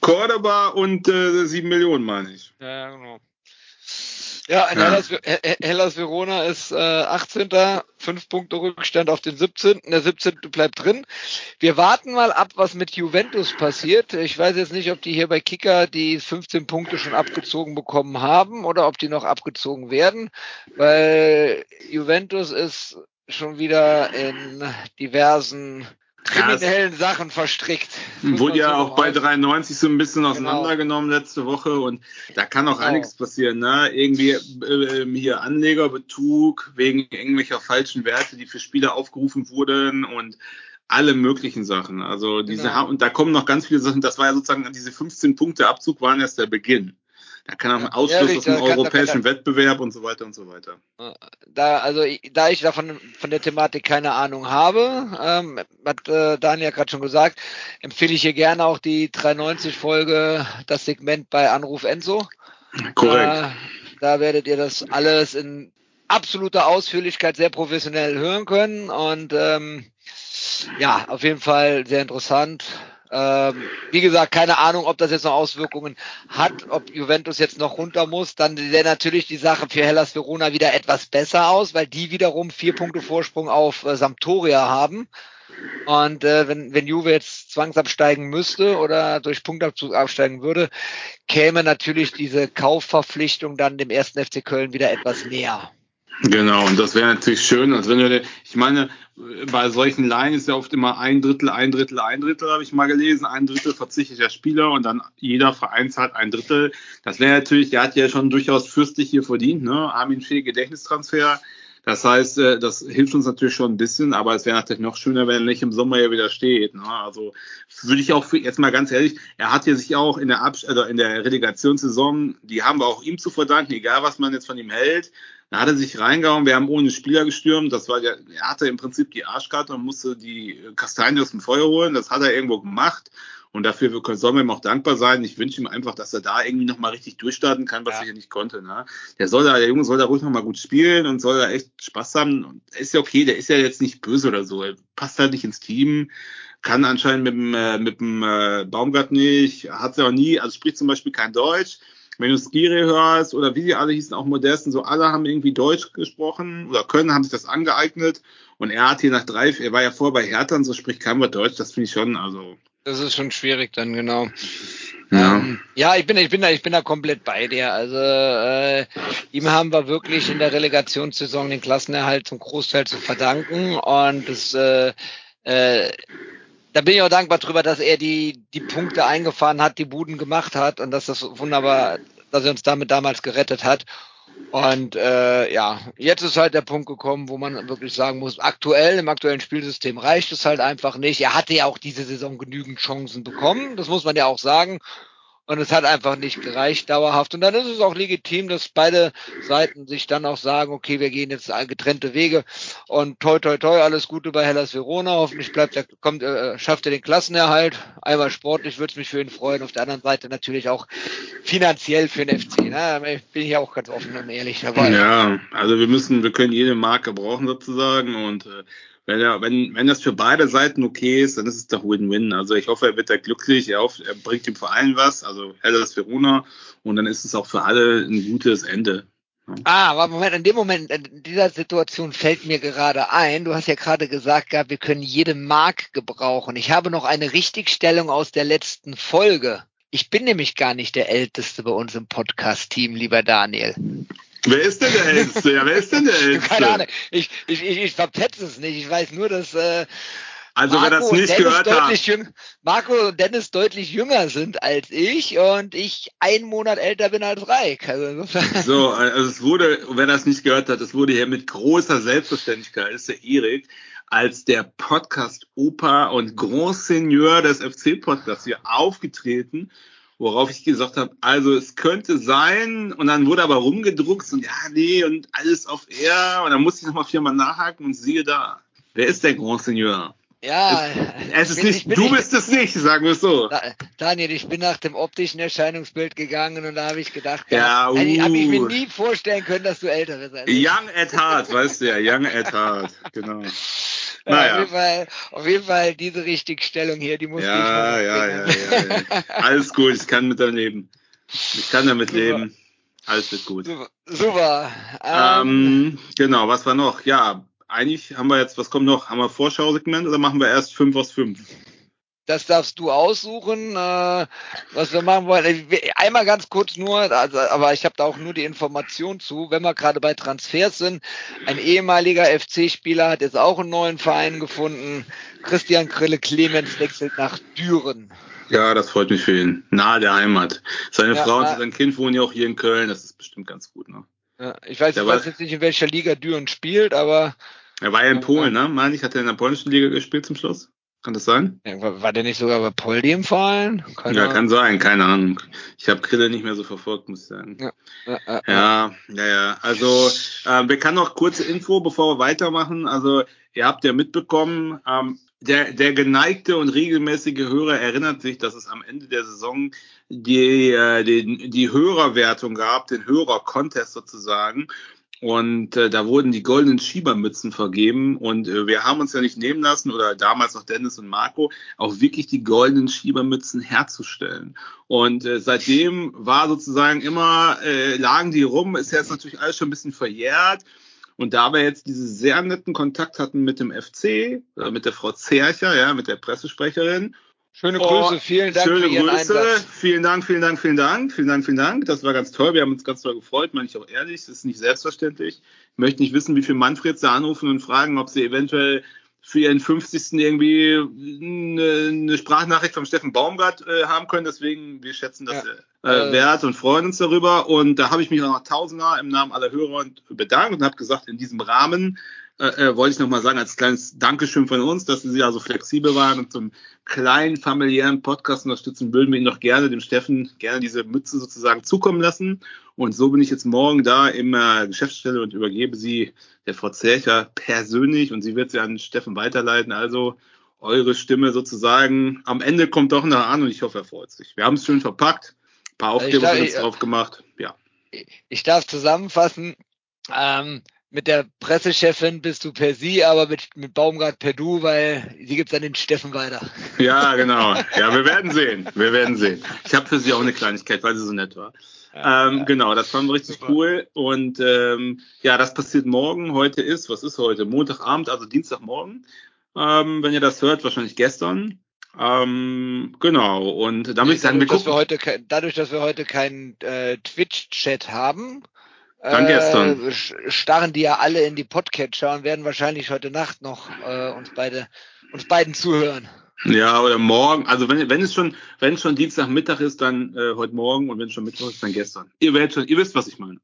Cordoba und äh, sieben Millionen, meine ich. Ja, genau. Ja, ja. Hellas, Hellas Verona ist äh, 18. Fünf Punkte Rückstand auf den 17. Der 17. bleibt drin. Wir warten mal ab, was mit Juventus passiert. Ich weiß jetzt nicht, ob die hier bei Kicker die 15 Punkte schon abgezogen bekommen haben oder ob die noch abgezogen werden, weil Juventus ist schon wieder in diversen kriminellen Sachen verstrickt. Wurde ja auch bei 93 so ein bisschen genau. auseinandergenommen genau. letzte Woche und da kann auch genau. einiges passieren. Ne? Irgendwie äh, hier Anlegerbetrug wegen irgendwelcher falschen Werte, die für Spieler aufgerufen wurden und alle möglichen Sachen. Also diese genau. und da kommen noch ganz viele Sachen. Das war ja sozusagen diese 15 Punkte Abzug waren erst der Beginn. Da kann auch ein Ausschluss ja, aus dem europäischen kann, Wettbewerb und so weiter und so weiter. Da, also da ich davon von der Thematik keine Ahnung habe, ähm, hat äh, Daniel gerade schon gesagt, empfehle ich hier gerne auch die 390 Folge, das Segment bei Anruf Enzo. Korrekt. Äh, da werdet ihr das alles in absoluter Ausführlichkeit sehr professionell hören können und ähm, ja, auf jeden Fall sehr interessant. Ähm, wie gesagt, keine Ahnung, ob das jetzt noch Auswirkungen hat, ob Juventus jetzt noch runter muss. Dann sähe natürlich die Sache für Hellas Verona wieder etwas besser aus, weil die wiederum vier Punkte Vorsprung auf äh, Sampdoria haben. Und äh, wenn, wenn Juve jetzt zwangsabsteigen müsste oder durch Punktabzug absteigen würde, käme natürlich diese Kaufverpflichtung dann dem ersten FC Köln wieder etwas näher. Genau, und das wäre natürlich schön, als wenn wir, ich meine, bei solchen Laien ist ja oft immer ein Drittel, ein Drittel, ein Drittel, habe ich mal gelesen, ein Drittel verzichtlicher Spieler und dann jeder Verein zahlt ein Drittel. Das wäre natürlich, der hat ja schon durchaus fürstlich hier verdient, ne? Armin Fee Gedächtnistransfer. Das heißt, äh, das hilft uns natürlich schon ein bisschen, aber es wäre natürlich noch schöner, wenn er nicht im Sommer hier wieder steht. Ne? Also würde ich auch für, jetzt mal ganz ehrlich, er hat hier sich auch in der Abs also in der Relegationssaison, die haben wir auch ihm zu verdanken, egal was man jetzt von ihm hält. Da hat er sich reingehauen, wir haben ohne Spieler gestürmt. Das war der, er hatte im Prinzip die Arschkarte und musste die Kastanien aus dem Feuer holen. Das hat er irgendwo gemacht. Und dafür sollen wir ihm auch dankbar sein. Ich wünsche ihm einfach, dass er da irgendwie nochmal richtig durchstarten kann, was ja. er hier nicht konnte. Ne? Der soll da, der Junge soll da ruhig nochmal gut spielen und soll da echt Spaß haben. Und ist ja okay, der ist ja jetzt nicht böse oder so. Er passt halt nicht ins Team, kann anscheinend mit dem, äh, mit dem äh, Baumgart nicht, hat ja auch nie, also spricht zum Beispiel kein Deutsch wenn du Skiri hörst oder wie sie alle hießen, auch Modesten, so alle haben irgendwie Deutsch gesprochen oder können, haben sich das angeeignet. Und er hat hier nach drei, er war ja vor bei Hertha und so spricht kein Wort Deutsch, das finde ich schon, also. Das ist schon schwierig dann, genau. Ja. Ähm, ja, ich bin, ich bin da, ich bin da komplett bei dir. Also äh, ihm haben wir wirklich in der Relegationssaison den Klassenerhalt zum Großteil zu verdanken und das äh, äh, da bin ich auch dankbar drüber, dass er die, die Punkte eingefahren hat, die Buden gemacht hat und dass das wunderbar, dass er uns damit damals gerettet hat. Und äh, ja, jetzt ist halt der Punkt gekommen, wo man wirklich sagen muss, aktuell, im aktuellen Spielsystem reicht es halt einfach nicht. Er hatte ja auch diese Saison genügend Chancen bekommen, das muss man ja auch sagen. Und es hat einfach nicht gereicht dauerhaft. Und dann ist es auch legitim, dass beide Seiten sich dann auch sagen, okay, wir gehen jetzt getrennte Wege und toi toi toi, alles Gute bei Hellas Verona. Hoffentlich bleibt er, kommt, äh, schafft er den Klassenerhalt. Einmal sportlich würde es mich für ihn freuen. Auf der anderen Seite natürlich auch finanziell für den FC. Ne? Bin ich auch ganz offen und ehrlich dabei. Ja, also wir müssen, wir können jede Marke brauchen sozusagen und äh, wenn, er, wenn, wenn das für beide Seiten okay ist, dann ist es doch Win-Win. Also ich hoffe, er wird da glücklich, er, hofft, er bringt dem Verein was, also Hellas Verona, und dann ist es auch für alle ein gutes Ende. Ah, aber Moment, in dem Moment, in dieser Situation fällt mir gerade ein, du hast ja gerade gesagt gehabt, wir können jede Mark gebrauchen. Ich habe noch eine Richtigstellung aus der letzten Folge. Ich bin nämlich gar nicht der Älteste bei uns im Podcast-Team, lieber Daniel. Wer ist denn der Älteste? Ja, wer ist denn der Älteste? Keine Ahnung. Ich, ich, ich, ich verpetze es nicht. Ich weiß nur, dass äh, also Marco wer das nicht gehört hat. Jüng, Marco und Dennis deutlich jünger sind als ich und ich einen Monat älter bin als Reik. Also so, also es wurde, wer das nicht gehört hat, es wurde hier mit großer Selbstverständlichkeit, ist der Erik, als der Podcast-Opa und Grand Seigneur des FC-Podcasts hier aufgetreten worauf ich gesagt habe, also es könnte sein und dann wurde aber rumgedruckt und ja, nee und alles auf R und dann musste ich nochmal viermal nachhaken und siehe da, wer ist der Grand Seigneur? Ja, es, es ist nicht, bin, du bist es nicht, sagen wir es so. Daniel, ich bin nach dem optischen Erscheinungsbild gegangen und da habe ich gedacht, ja, ja uh. habe ich mir nie vorstellen können, dass du älter bist. Young at heart, weißt du ja, young at heart, genau. Naja. Auf, jeden Fall, auf jeden Fall diese Richtigstellung hier, die muss ja, ich ja, ja, ja, ja. Alles gut, ich kann mit damit leben. Ich kann damit super. leben. Alles wird gut. Super. super. Ähm, ähm, genau, was war noch? Ja, eigentlich haben wir jetzt, was kommt noch? Haben wir Vorschausegment oder machen wir erst 5 aus 5? Das darfst du aussuchen, äh, was wir machen wollen. Einmal ganz kurz nur, also, aber ich habe da auch nur die Information zu, wenn wir gerade bei Transfers sind. Ein ehemaliger FC-Spieler hat jetzt auch einen neuen Verein gefunden. Christian Krille Clemens wechselt nach Düren. Ja, das freut mich für ihn. Nahe der Heimat. Seine ja, Frau und sein Kind wohnen ja auch hier in Köln. Das ist bestimmt ganz gut. Ne? Ja, ich weiß, ich weiß jetzt nicht, in welcher Liga Düren spielt, aber. Er war ja in Polen, ne? Meine ich, hat er in der polnischen Liga gespielt zum Schluss? Kann das sein? Ja, war der nicht sogar bei Poldi im Verein? Keine ja, kann sein, keine Ahnung. Ich habe Krille nicht mehr so verfolgt, muss ich sagen. Ja, ja, ja, ja. ja. Also, äh, wir kann noch kurze Info, bevor wir weitermachen. Also, ihr habt ja mitbekommen, ähm, der, der geneigte und regelmäßige Hörer erinnert sich, dass es am Ende der Saison die, äh, die, die Hörerwertung gab, den Hörercontest sozusagen. Und äh, da wurden die goldenen Schiebermützen vergeben. Und äh, wir haben uns ja nicht nehmen lassen, oder damals noch Dennis und Marco, auch wirklich die goldenen Schiebermützen herzustellen. Und äh, seitdem war sozusagen immer, äh, lagen die rum, ist jetzt natürlich alles schon ein bisschen verjährt. Und da wir jetzt diesen sehr netten Kontakt hatten mit dem FC, äh, mit der Frau Zercher, ja, mit der Pressesprecherin, Schöne Grüße, vielen Dank Schöne für Ihren Grüße, Einsatz. vielen Dank, vielen Dank, vielen Dank, vielen Dank, vielen Dank. Das war ganz toll. Wir haben uns ganz toll gefreut, meine ich auch ehrlich. Das ist nicht selbstverständlich. Ich möchte nicht wissen, wie viele Manfreds da anrufen und fragen, ob sie eventuell für ihren 50. irgendwie eine, eine Sprachnachricht vom Steffen Baumgart äh, haben können. Deswegen, wir schätzen das ja. äh, wert und freuen uns darüber. Und da habe ich mich auch noch tausendmal im Namen aller Hörer bedankt und habe gesagt, in diesem Rahmen äh, äh, wollte ich nochmal sagen, als kleines Dankeschön von uns, dass Sie ja so flexibel waren und zum kleinen familiären Podcast unterstützen, würden wir Ihnen doch gerne, dem Steffen, gerne diese Mütze sozusagen zukommen lassen. Und so bin ich jetzt morgen da in der Geschäftsstelle und übergebe sie der Frau Zercher persönlich und sie wird sie an Steffen weiterleiten. Also eure Stimme sozusagen am Ende kommt doch noch an und ich hoffe, er freut sich. Wir haben es schön verpackt, ein paar Aufkleber drauf gemacht. Ja. Ich darf zusammenfassen. Ähm, mit der Pressechefin bist du per sie, aber mit, mit Baumgart per du, weil sie gibt's an den Steffen weiter. Ja, genau. Ja, wir werden sehen. Wir werden sehen. Ich habe für sie auch eine Kleinigkeit, weil sie so nett war. Ja, ähm, ja. Genau, das fanden wir richtig Super. cool. Und ähm, ja, das passiert morgen. Heute ist, was ist heute? Montagabend, also Dienstagmorgen. Ähm, wenn ihr das hört, wahrscheinlich gestern. Ähm, genau, und damit ich sagen, wir gucken. Dass wir heute, dadurch, dass wir heute keinen äh, Twitch-Chat haben, dann gestern. Äh, starren die ja alle in die Podcatcher und werden wahrscheinlich heute Nacht noch äh, uns beide uns beiden zuhören. Ja, oder morgen. Also wenn, wenn es schon, wenn es schon Dienstagmittag ist, dann äh, heute Morgen und wenn es schon Mittwoch ist, dann gestern. Ihr werdet schon, ihr wisst, was ich meine.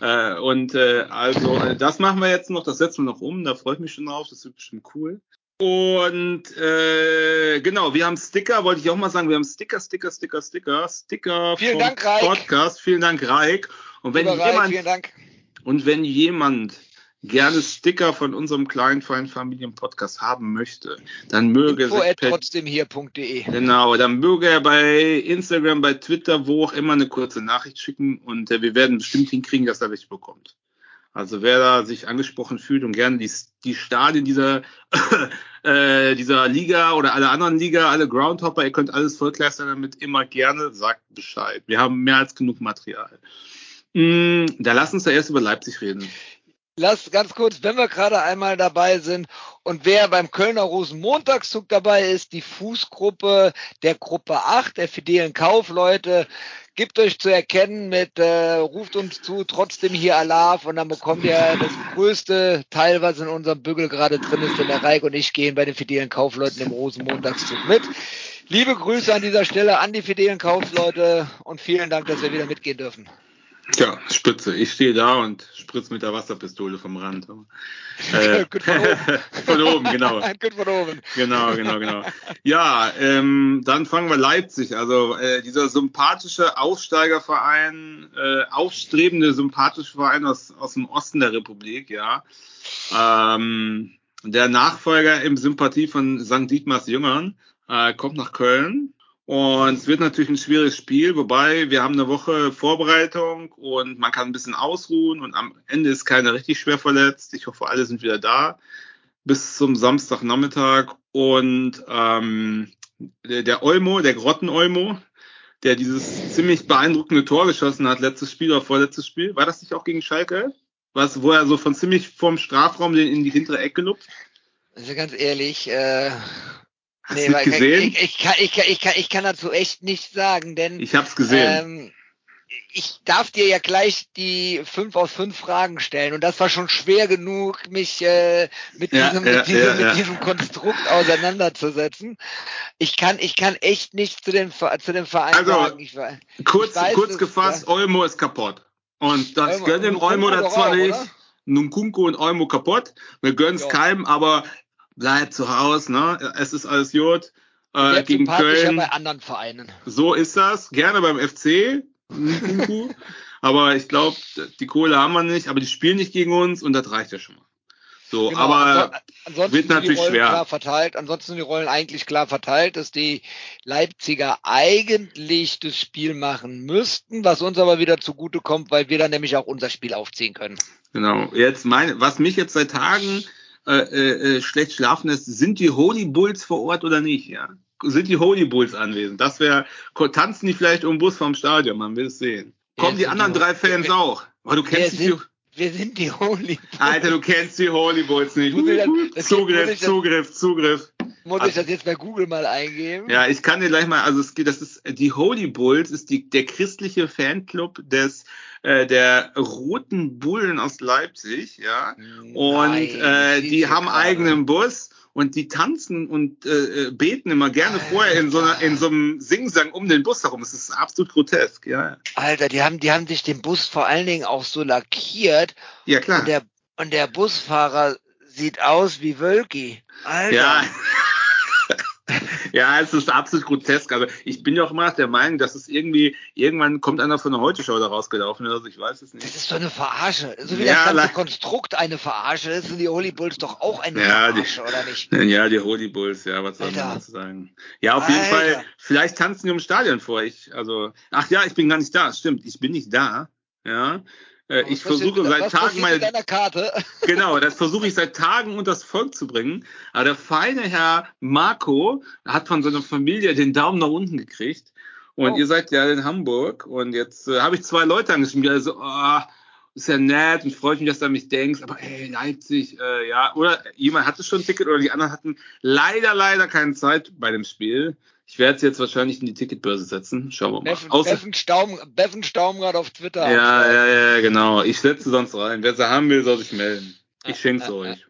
Äh, und äh, also äh, das machen wir jetzt noch, das setzen wir noch um, da freue ich mich schon drauf, das wird bestimmt cool. Und äh, genau, wir haben Sticker, wollte ich auch mal sagen, wir haben Sticker, Sticker, Sticker, Sticker, Sticker Vielen vom Dank, Reik. Podcast. Vielen Dank, Reik. Und wenn jemand, vielen Dank. Und wenn jemand gerne Sticker von unserem kleinen feinen Familienpodcast haben möchte, dann möge Info er trotzdem hier.de. Genau, dann möge er bei Instagram, bei Twitter, wo auch immer eine kurze Nachricht schicken und äh, wir werden bestimmt hinkriegen, dass er welche bekommt. Also wer da sich angesprochen fühlt und gerne die, die Stadien dieser, äh, dieser Liga oder alle anderen Liga, alle Groundhopper, ihr könnt alles vollkleistern damit, immer gerne, sagt Bescheid. Wir haben mehr als genug Material. Mm, da lass uns da erst über Leipzig reden. Lass ganz kurz, wenn wir gerade einmal dabei sind und wer beim Kölner Rosenmontagszug dabei ist, die Fußgruppe der Gruppe 8 der fidelen Kaufleute, gibt euch zu erkennen mit äh, ruft uns zu, trotzdem hier Alarv und dann bekommt ihr das größte Teil, was in unserem Bügel gerade drin ist, denn der Reik und ich gehen bei den fidelen Kaufleuten im Rosenmontagszug mit. Liebe Grüße an dieser Stelle an die fidelen Kaufleute und vielen Dank, dass wir wieder mitgehen dürfen. Ja, Spitze. Ich stehe da und spritze mit der Wasserpistole vom Rand. Äh, Gut von oben. von oben, genau. Gut von oben. Genau, genau, genau. Ja, ähm, dann fangen wir Leipzig. Also äh, dieser sympathische Aufsteigerverein, äh, aufstrebende sympathische Verein aus, aus dem Osten der Republik, ja. Ähm, der Nachfolger im Sympathie von St. Dietmars Jüngern äh, kommt nach Köln und es wird natürlich ein schwieriges Spiel, wobei wir haben eine Woche Vorbereitung und man kann ein bisschen ausruhen und am Ende ist keiner richtig schwer verletzt. Ich hoffe, alle sind wieder da bis zum Samstagnachmittag. Und ähm, der, der Olmo, der Grotten-Olmo, der dieses ziemlich beeindruckende Tor geschossen hat, letztes Spiel oder vorletztes Spiel, war das nicht auch gegen Schalke? Was, wo er so von ziemlich vorm Strafraum in die hintere Ecke lupft? Also ganz ehrlich, äh, Hast Nee, weil gesehen? Ich, ich, kann, ich, kann, ich, kann, ich kann dazu echt nichts sagen, denn Ich hab's gesehen. ähm, ich darf dir ja gleich die fünf aus fünf Fragen stellen und das war schon schwer genug, mich äh, mit, Ja, diesem, ja, mit, diesem, ja, mit diesem Konstrukt auseinanderzusetzen. Ich kann, ich kann echt nicht zu dem, zu dem Verein Also, sagen. Ich, kurz, weiß kurz es, gefasst, Olmo ist kaputt. Und das Olmo- gönnt dem Olmo das doch zwar nicht. oder? Nkunku und Olmo kaputt. Wir gönnen's Ja. keinem, aber bleibt zu Hause, ne? Es ist alles gut. Äh, gegen Köln. bei anderen Vereinen. So ist das. Gerne beim FC. Aber ich glaube, die Kohle haben wir nicht, aber die spielen nicht gegen uns und das reicht ja schon mal. So, Genau, aber anso- ansonsten wird sind die natürlich Rollen schwer. klar verteilt. Ansonsten sind die Rollen eigentlich klar verteilt, dass die Leipziger eigentlich das Spiel machen müssten, was uns aber wieder zugute kommt, weil wir dann nämlich auch unser Spiel aufziehen können. Genau. Jetzt meine, was mich jetzt seit Tagen äh, äh, äh, schlecht schlafen lässt, sind die Holy Bulls vor Ort oder nicht? Ja, sind die Holy Bulls anwesend? Das wäre, tanzen die vielleicht um den Bus vom Stadion? Man will es sehen. Kommen die anderen drei Fans wer- auch? Aber du kennst die, wir sind die Holy. Alter, du kennst die Holy Bulls nicht. Zugriff, Zugriff, Zugriff. Muss ich das jetzt bei Google mal eingeben? Ja, ich kann dir gleich mal, also es geht, das ist die Holy Bulls ist die der christliche Fanclub des äh, der Roten Bullen aus Leipzig, ja. Und Nein, äh, ich die haben gerade. eigenen Bus und die tanzen und äh, äh, beten immer gerne vorher in so einer in so einem Singsang um den Bus herum. Es ist absolut grotesk, ja. Alter, die haben, die haben sich den Bus vor allen Dingen auch so lackiert Ja klar. und der, und der Busfahrer sieht aus wie Wölki. Alter. Ja. ja, es ist absolut grotesk. Also ich bin ja auch immer der Meinung, dass es irgendwie, irgendwann kommt einer von der Heute-Show da rausgelaufen. Also ich weiß es Das nicht. ist doch eine Verarsche. So wie Ja, das ganze Konstrukt eine Verarsche ist, sind die Holy Bulls doch auch eine Ja, die- Verarsche, oder nicht? Ja, die Holy Bulls, ja, was soll man dazu sagen? Ja, auf jeden Alter. Fall, vielleicht tanzen die im Stadion vor. Ich, also, ach ja, ich bin gar nicht da. Stimmt, ich bin nicht da. Ja. Äh, ich versuche seit was Tagen meine, Karte. Genau, das versuche ich seit Tagen unters Volk zu bringen. Aber der feine Herr Marco hat von seiner Familie den Daumen nach unten gekriegt. Und Oh. ihr seid ja in Hamburg. Und jetzt äh, habe ich zwei Leute angeschrieben, die alle so, oh, ist ja nett und freut mich, dass du an mich denkst. Aber ey, Leipzig, äh, ja. Oder jemand hatte schon ein Ticket oder die anderen hatten leider, leider keine Zeit bei dem Spiel. Ich werde es jetzt wahrscheinlich in die Ticketbörse setzen. Schauen wir mal. Beffen, Außer, Beffen, Staum, Beffen Staumrad auf Twitter. ja, ja, ja, genau. Ich setze sonst rein. Wer sie haben will, soll sich melden. Ich schenk's äh, euch.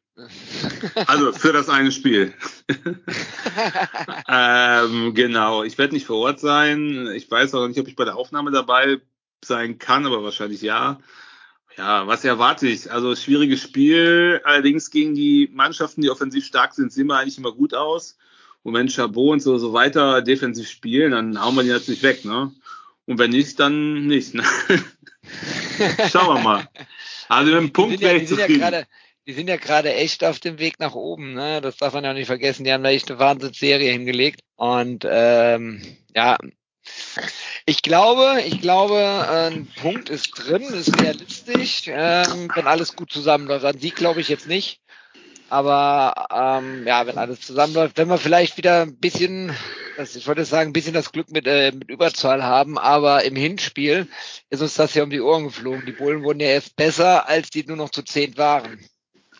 Also für das eine Spiel. ähm, genau, ich werde nicht vor Ort sein. Ich weiß auch noch nicht, ob ich bei der Aufnahme dabei sein kann, aber wahrscheinlich ja. Ja, was erwarte ich? Also schwieriges Spiel. Allerdings gegen die Mannschaften, die offensiv stark sind, sehen wir eigentlich immer gut aus. Und wenn Chabot und so, so weiter defensiv spielen, dann hauen wir die natürlich weg, ne? Und wenn nicht, dann nicht. Ne? Schauen wir mal. Also mit dem Die Punkt sind ja, wäre die ich sind ja zufrieden. gerade, die sind ja gerade echt auf dem Weg nach oben, ne? Das darf man ja auch nicht vergessen. Die haben da echt eine Wahnsinnsserie hingelegt. Und ähm, ja, ich glaube, ich glaube, ein Punkt ist drin, ist realistisch, ähm, wenn alles gut zusammenläuft. An Sieg glaube ich jetzt nicht. Aber ähm, ja, wenn alles zusammenläuft, wenn wir vielleicht wieder ein bisschen, das, ich wollte sagen, ein bisschen das Glück mit, äh, mit Überzahl haben, aber im Hinspiel ist uns das ja um die Ohren geflogen. Die Bullen wurden ja erst besser, als die nur noch zu zehn waren.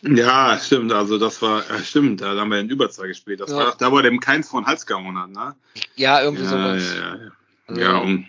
Ja, stimmt. Also das war, äh, stimmt, da haben wir in Überzahl gespielt. Das Ja. war da, er dem keins von Hals gehauen hat, ne? Ja, irgendwie Ja, sowas. ja, ja. ja. Also, Ja, um,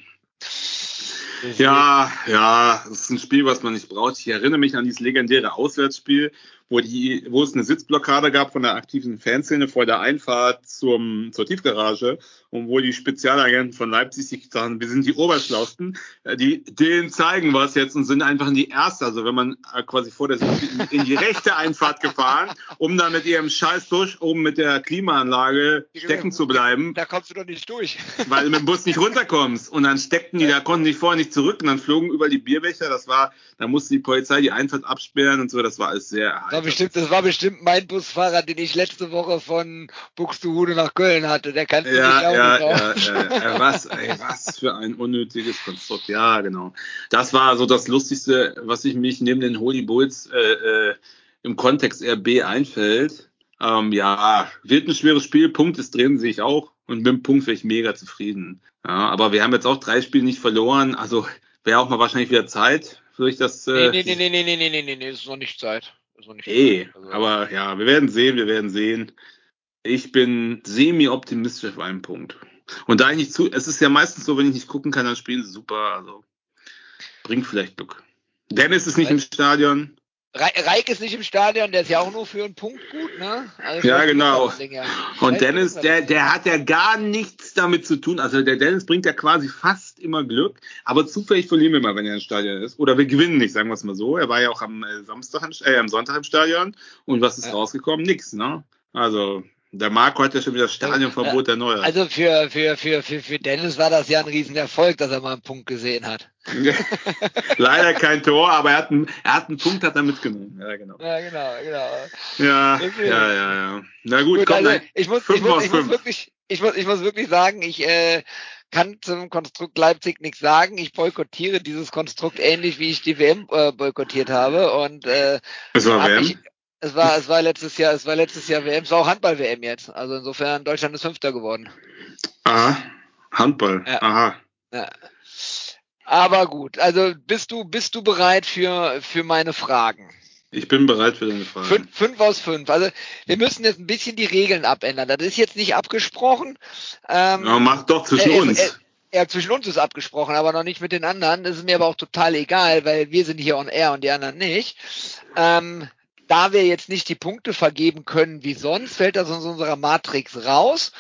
ja, ja, das ist ein Spiel, was man nicht braucht. Ich erinnere mich an dieses legendäre Auswärtsspiel, wo die, wo es eine Sitzblockade gab von der aktiven Fanszene vor der Einfahrt zum, zur Tiefgarage und wo die Spezialagenten von Leipzig sich sagen, wir sind die Oberschlausten, äh, die, denen zeigen wir es jetzt und sind einfach in die erste, also wenn man äh, quasi vor der Sitz in, in die rechte Einfahrt gefahren, um dann mit ihrem scheiß Dusch oben mit der Klimaanlage stecken zu bleiben Da kommst du doch nicht durch. weil du mit dem Bus nicht runterkommst. Und dann steckten die, da konnten die vorher nicht zurück und dann flogen über die Bierbecher. Das war, da musste die Polizei die Einfahrt absperren und so. Das war alles sehr. Das war bestimmt, das war bestimmt mein Busfahrer, den ich letzte Woche von Buxtehude nach Köln hatte. Der kannte mich ja, auch ja, nicht ja, ja, ja, was, ey, was für ein unnötiges Konstrukt. Ja, genau. Das war so das Lustigste, was ich mich neben den Holy Bulls äh, äh, im Kontext RB einfällt. Ähm, ja, wird ein schweres Spiel. Punkt ist drin, sehe ich auch. Und mit dem Punkt wäre ich mega zufrieden. Ja, aber wir haben jetzt auch drei Spiele nicht verloren. Also wäre auch mal wahrscheinlich wieder Zeit, für ich das. Nee, Äh, nee, nee, nee, nee, nee, nee, nee, nee, nee, ist noch nicht Zeit. Noch nicht Eh, Zeit. Also, aber ja, wir werden sehen, wir werden sehen. Ich bin semi-optimistisch auf einen Punkt. Und da ich nicht zu, es ist ja meistens so, wenn ich nicht gucken kann, dann spielen sie super. Also bringt vielleicht Glück. Dennis ist nicht im Stadion. Reik ist nicht im Stadion, der ist ja auch nur für einen Punkt gut, ne? Also ja, genau. Und Dennis, der, der hat ja gar nichts damit zu tun. Also der Dennis bringt ja quasi fast immer Glück, aber zufällig verlieren wir mal, wenn er im Stadion ist. Oder wir gewinnen nicht, sagen wir es mal so. Er war ja auch am äh, Samstag, äh, am Sonntag im Stadion. Und was ist ja. rausgekommen? Nix, ne? Also der Marco hat ja schon wieder Stadionverbot erneuert. Also für, für, für, für, für Dennis war das ja ein Riesenerfolg, dass er mal einen Punkt gesehen hat. Leider kein Tor, aber er hat einen, er hat einen Punkt hat er mitgenommen. Ja, genau. Ja, genau, genau. Ja, ja, ja, ja. Na gut, gut komm, also ich muss, ich muss, ich muss wirklich, ich muss, ich muss wirklich sagen, ich äh, kann zum Konstrukt Leipzig nichts sagen. Ich boykottiere dieses Konstrukt ähnlich, wie ich die WM äh, boykottiert habe. Und äh, es war WM? Ich, es war, es war letztes Jahr, es war letztes Jahr WM, es war auch Handball-WM jetzt. Also insofern, Deutschland ist Fünfter geworden. Aha, Handball, ja. aha. Ja. Aber gut, also bist du, bist du bereit für, für meine Fragen? Ich bin bereit für deine Fragen. Fünf, fünf aus fünf. Also wir müssen jetzt ein bisschen die Regeln abändern. Das ist jetzt nicht abgesprochen. Ähm, ja, mach doch zwischen äh, uns. Äh, ja, zwischen uns ist abgesprochen, aber noch nicht mit den anderen. Das ist mir aber auch total egal, weil wir sind hier on air und die anderen nicht. Ähm, da wir jetzt nicht die Punkte vergeben können wie sonst, fällt das aus unserer Matrix raus.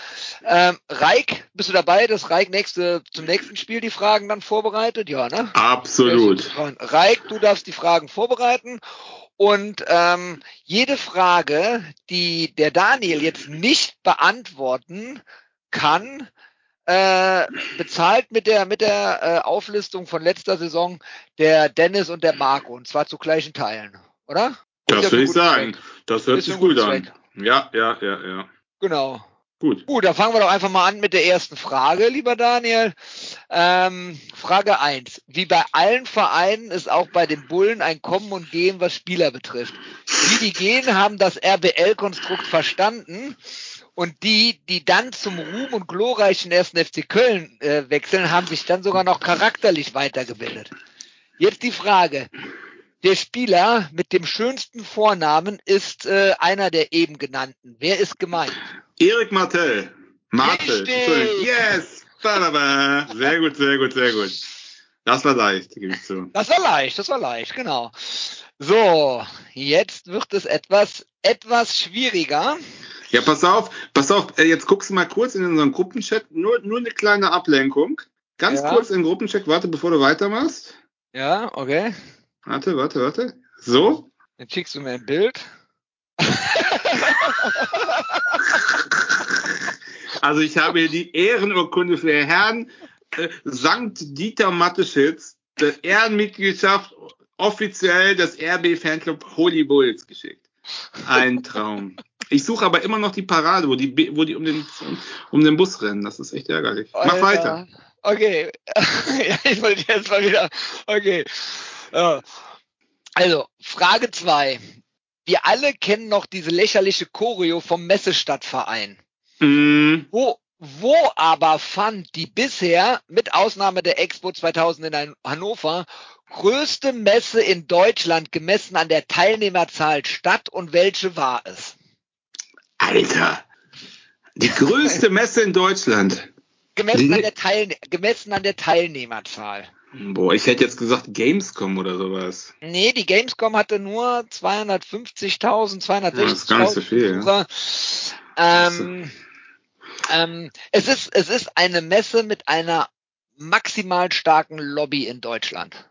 Ähm, Reik, bist du dabei, dass Reik nächste, zum nächsten Spiel die Fragen dann vorbereitet? Ja, ne? Absolut. Reik, du darfst die Fragen vorbereiten. Und ähm, jede Frage, die der Daniel jetzt nicht beantworten kann, äh, bezahlt mit der mit der äh, Auflistung von letzter Saison der Dennis und der Marco und zwar zu gleichen Teilen, oder? Das würde ich sagen. Zweck. Das hört ist sich gut an. Zweck. Ja, ja, ja, ja. Genau. Gut. Gut, dann fangen wir doch einfach mal an mit der ersten Frage, lieber Daniel. Ähm, Frage eins: Wie bei allen Vereinen ist auch bei den Bullen ein Kommen und Gehen, was Spieler betrifft. Die, die gehen, haben das RBL-Konstrukt verstanden. Und die, die dann zum Ruhm und glorreichen ersten FC Köln äh, wechseln, haben sich dann sogar noch charakterlich weitergebildet. Jetzt die Frage, der Spieler mit dem schönsten Vornamen ist äh, einer der eben genannten. Wer ist gemeint? Erik Martell. Martel. Yes! Sehr gut, sehr gut, sehr gut. Das war leicht, gebe ich zu. Das war leicht, das war leicht, genau. So, jetzt wird es etwas, etwas schwieriger. Ja, pass auf, pass auf, äh, jetzt guckst du mal kurz in unseren Gruppenchat, nur, nur eine kleine Ablenkung. Ganz ja. kurz in den Gruppenchat, warte, bevor du weitermachst. Ja, okay. Warte, warte, warte. So? Jetzt schickst du mir ein Bild. also ich habe hier die Ehrenurkunde für Herrn äh, Sankt Dieter Matteschitz, der Ehrenmitgliedschaft offiziell des RB Fanclub Holy Bulls geschickt. Ein Traum. Ich suche aber immer noch die Parade, wo die, wo die um den, um den Bus rennen. Das ist echt ärgerlich. Mach Alter. weiter. Okay. ich wollte jetzt mal wieder. Okay. Also, Frage zwei. Wir alle kennen noch diese lächerliche Choreo vom Messestadtverein. Mm. Wo, wo aber fand die bisher, mit Ausnahme der Expo 2000 in Hannover, größte Messe in Deutschland gemessen an der Teilnehmerzahl statt und welche war es? Alter, die größte Messe in Deutschland. Gemessen, an der, Teilne gemessen an der Teilnehmerzahl. Boah, ich hätte jetzt gesagt Gamescom oder sowas. Nee, die Gamescom hatte nur 250.000, 260.000 ja, das ist gar nicht so viel. Ja. Ähm, ähm, es, ist, es ist eine Messe mit einer maximal starken Lobby in Deutschland.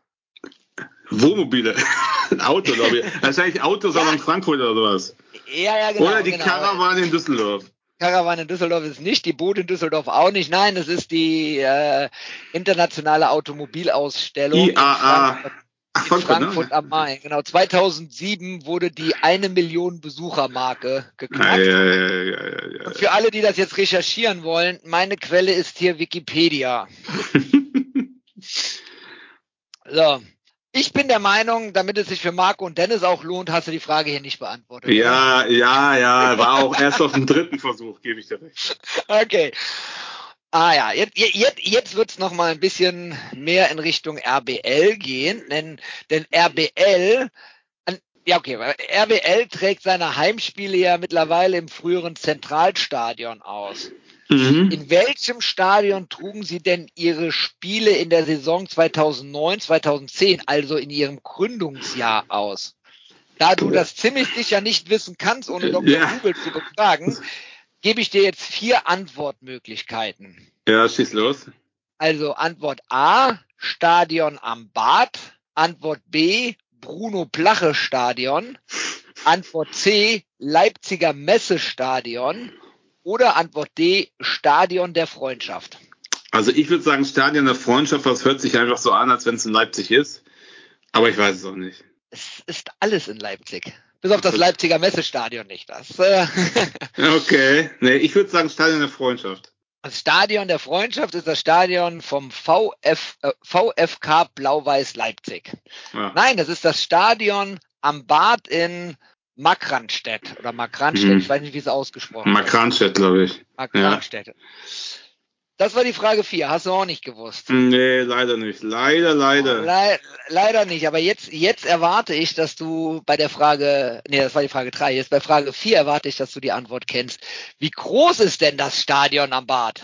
Wohnmobile, Autolobby. Wahrscheinlich Autosalon ja. Frankfurt oder sowas. Ja, ja, genau. Oder die genau. Karawane in Düsseldorf. Karawane in Düsseldorf ist nicht, die Boot in Düsseldorf auch nicht. Nein, es ist die äh, internationale Automobilausstellung IAA. in Frankfurt, Ach, Frankfurt ne? am Main. Genau, 2007 wurde die eine Million Besuchermarke geknackt. Ja, ja, ja, Und für alle, die das jetzt recherchieren wollen, meine Quelle ist hier Wikipedia. so, ich bin der Meinung, damit es sich für Marco und Dennis auch lohnt, hast du die Frage hier nicht beantwortet. Ja, oder? ja, ja, war auch erst auf dem dritten Versuch, gebe ich dir recht. Okay. Ah ja, jetzt, jetzt, jetzt wird's noch mal ein bisschen mehr in Richtung RBL gehen, denn, denn RBL, Ja, okay, RWL trägt seine Heimspiele ja mittlerweile im früheren Zentralstadion aus. Mhm. In welchem Stadion trugen Sie denn Ihre Spiele in der Saison 2009, 2010, also in Ihrem Gründungsjahr aus? Da du das ziemlich sicher nicht wissen kannst, ohne Dr. Ja. Google zu befragen, gebe ich dir jetzt vier Antwortmöglichkeiten. Ja, schieß los. Also Antwort A, Stadion am Bad. Antwort B, Bruno Plache Stadion. Antwort C, Leipziger Messestadion. Oder Antwort D, Stadion der Freundschaft. Also ich würde sagen, Stadion der Freundschaft, das hört sich einfach so an, als wenn es in Leipzig ist. Aber ich weiß es auch nicht. Es ist alles in Leipzig. Bis auf das Leipziger Messestadion nicht. Das, äh, Okay. Nee, ich würde sagen Stadion der Freundschaft. das Stadion der Freundschaft ist das Stadion vom VF, äh, VfK Blau-Weiß Leipzig. Ja. Nein, das ist das Stadion am Bad in Markranstädt oder Markranstädt, Mhm. ich weiß nicht, wie es ausgesprochen Mark Kranstedt, glaube ich. wird. Markranstädt. Das war die Frage 4, hast du auch nicht gewusst. Nee, leider nicht. Leider, leider. Le leider nicht, aber jetzt, jetzt erwarte ich, dass du bei der Frage, nee, das war die Frage 3, jetzt bei Frage 4 erwarte ich, dass du die Antwort kennst. Wie groß ist denn das Stadion am Bad?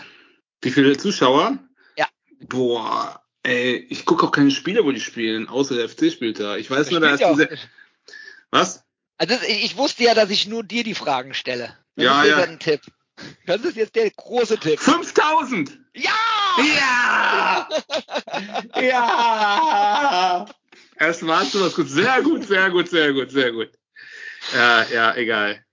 Wie viele Zuschauer? Ja. Boah, ey, ich gucke auch keine Spiele, wo die spielen, außer der FC spielt da. Ich weiß nur, da ist ja diese. Was? Also das, ich wusste ja, dass ich nur dir die Fragen stelle. Das Ja, ist ja. ein Tipp. Das ist jetzt der große Tipp. 5000! Ja! Ja! ja! Erst warst du was gut. Sehr gut, sehr gut, sehr gut, sehr gut. Ja, ja, egal.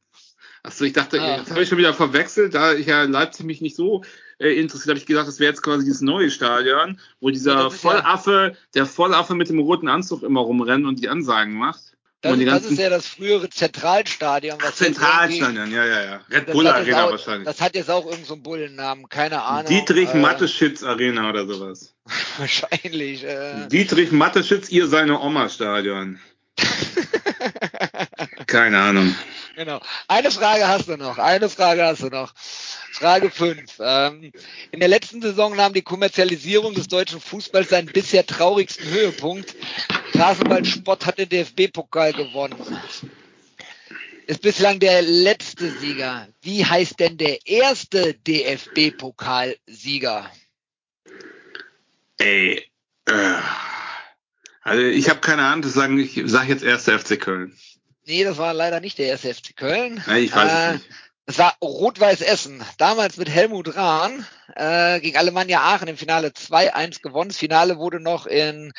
Achso, ich dachte, Ah. jetzt habe ich schon wieder verwechselt, da ich ja in Leipzig mich nicht so äh, interessiert, habe ich gedacht, das wäre jetzt quasi dieses neue Stadion, wo dieser das ist ja- Vollaffe, der Vollaffe mit dem roten Anzug immer rumrennt und die Ansagen macht. Das, das ist ja das frühere Zentralstadion. Was Zentralstadion, ja, ja, ja. Red Das Bull Arena auch, wahrscheinlich. das hat jetzt auch irgendeinen so einen Bullennamen, keine Ahnung. Dietrich äh, Matteschitz Arena oder sowas. Wahrscheinlich. Äh, Dietrich Matteschitz, ihr seine Oma Stadion. Keine Ahnung. Genau. Eine Frage hast du noch. Eine Frage hast du noch. Frage 5. Ähm, in der letzten Saison nahm die Kommerzialisierung des deutschen Fußballs seinen bisher traurigsten Höhepunkt. Straßenballsport hat den DFB-Pokal gewonnen. Ist bislang der letzte Sieger. Wie heißt denn der erste DFB-Pokalsieger? Ey. Äh, also ich habe keine Ahnung, das sagen, ich sage jetzt erst FC Köln. Nee, das war leider nicht der erste FC Köln. Nee, ich weiß Äh, es nicht. Es war Rot-Weiß Essen. Damals mit Helmut Rahn äh, gegen Alemannia Aachen im Finale 2-1 gewonnen. Das Finale wurde noch in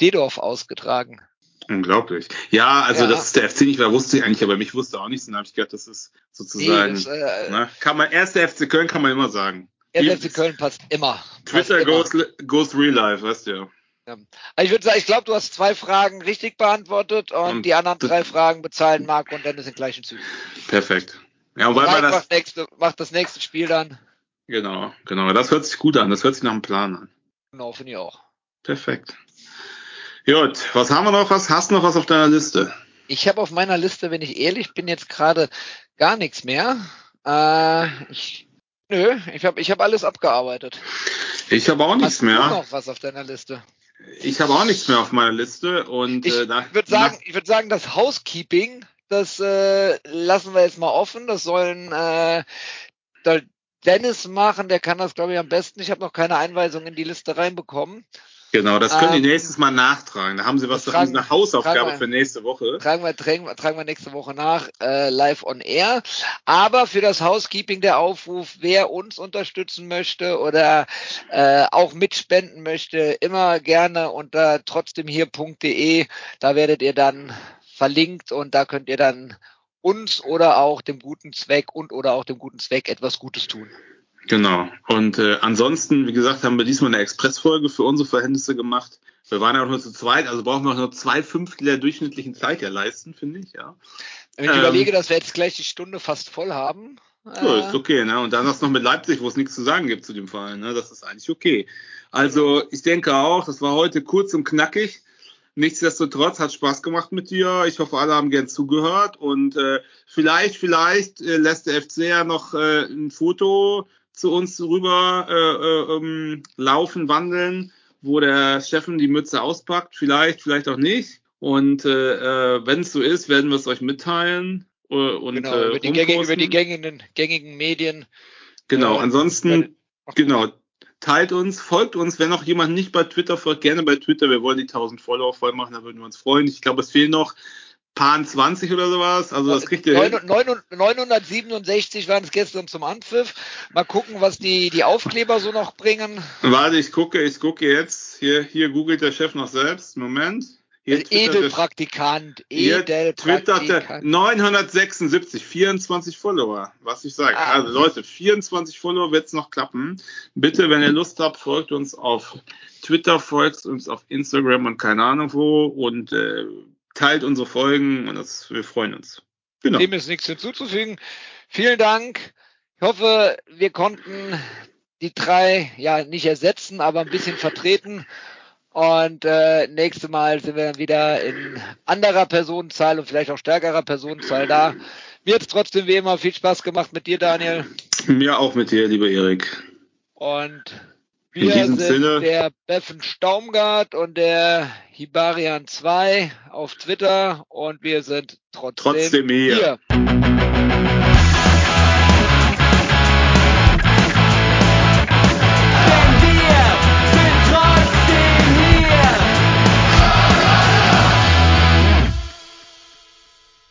Dedorf ausgetragen. Unglaublich. Ja, also Ja. dass es der FC nicht war, wusste ich eigentlich, aber mich wusste auch nichts. Dann habe ich gedacht, das ist sozusagen. das, äh, ne, kann man erst der FC Köln kann man immer sagen. der FC Köln passt immer. Twitter passt immer. goes, goes real life, weißt du ja. Also ich würde sagen, ich glaube, du hast zwei Fragen richtig beantwortet und, Und die anderen drei Fragen bezahlen Marco und Dennis in gleichen Zügen. Perfekt. Ja, Mike man das, macht, nächste, macht das nächste Spiel dann. genau, genau, das hört sich gut an. Das hört sich nach einem Plan an. Genau, finde ich auch. Perfekt. Gut, was haben wir noch? Was hast du noch was auf deiner Liste? Ich habe auf meiner Liste, wenn ich ehrlich bin, jetzt gerade gar nichts mehr. Äh, ich, nö, ich habe ich hab alles abgearbeitet. Ich habe auch nichts Hast du mehr. noch was auf deiner Liste? Ich habe auch nichts mehr auf meiner Liste und Ich äh, würde sagen, ich würde sagen, das Housekeeping, das äh, lassen wir jetzt mal offen. Das sollen äh, soll Dennis machen, der kann das, glaube ich, am besten. Ich habe noch keine Einweisung in die Liste reinbekommen. Genau, das können ähm, die nächstes Mal nachtragen. Da haben sie was, tragen- eine Hausaufgabe wir- für nächste Woche. Tragen wir, tragen, wir- tragen wir nächste Woche nach, äh, live on air. Aber für das Housekeeping der Aufruf, wer uns unterstützen möchte oder äh, auch mitspenden möchte, immer gerne unter trotzdemhier.de. Da werdet ihr dann verlinkt und da könnt ihr dann uns oder auch dem guten Zweck und oder auch dem guten Zweck etwas Gutes tun. Genau. Und äh, ansonsten, wie gesagt, haben wir diesmal eine Expressfolge für unsere Verhältnisse gemacht. Wir waren ja auch nur zu zweit, also brauchen wir auch nur zwei Fünftel der durchschnittlichen Zeit ja leisten, finde ich, ja. Wenn ich Ähm. überlege, dass wir jetzt gleich die Stunde fast voll haben. So, äh, ist okay, ne? Und dann das noch mit Leipzig, wo es nichts zu sagen gibt zu dem Fall, ne? Das ist eigentlich okay. Also, ich denke auch, das war heute kurz und knackig. Nichtsdestotrotz hat Spaß gemacht mit dir. Ich hoffe, alle haben gern zugehört und äh, vielleicht, vielleicht äh, lässt der FC ja noch äh, ein Foto zu uns rüber äh, äh, ähm, laufen, wandeln, wo der Steffen die Mütze auspackt. Vielleicht, vielleicht auch nicht. Und äh, äh wenn es so ist, werden wir es euch mitteilen. Äh, und, genau, äh, über, die gängigen, über die gängigen, gängigen Medien. Genau, äh, ansonsten, genau, teilt uns, folgt uns. Wenn noch jemand nicht bei Twitter folgt, gerne bei Twitter. Wir wollen die 1000 Follower voll machen, da würden wir uns freuen. Ich glaube, es fehlen noch paar 20 oder sowas. Also das kriegt ihr 9, 9, 967 waren es gestern zum Anpfiff. Mal gucken, was die, die Aufkleber so noch bringen. Warte, ich gucke, ich gucke jetzt. Hier, hier googelt der Chef noch selbst. Moment. Hier Edelpraktikant, Edelpraktikant. 976, 24 Follower, was ich sage. Ah. Also Leute, 24 Follower wird es noch klappen. Bitte, wenn ihr Lust habt, folgt uns auf Twitter, folgt uns auf Instagram und keine Ahnung wo und äh, teilt unsere Folgen und das, wir freuen uns. Genau. Dem ist nichts hinzuzufügen. Vielen Dank. Ich hoffe, wir konnten die drei ja nicht ersetzen, aber ein bisschen vertreten. Und äh, nächste Mal sind wir dann wieder in anderer Personenzahl und vielleicht auch stärkerer Personenzahl da. Mir hat es trotzdem wie immer viel Spaß gemacht mit dir, Daniel. Mir auch mit dir, lieber Erik. Und wir sind Sinne. der Beffen Staumgart und der Hibarian 2 auf Twitter und wir sind trotzdem, trotzdem hier. hier.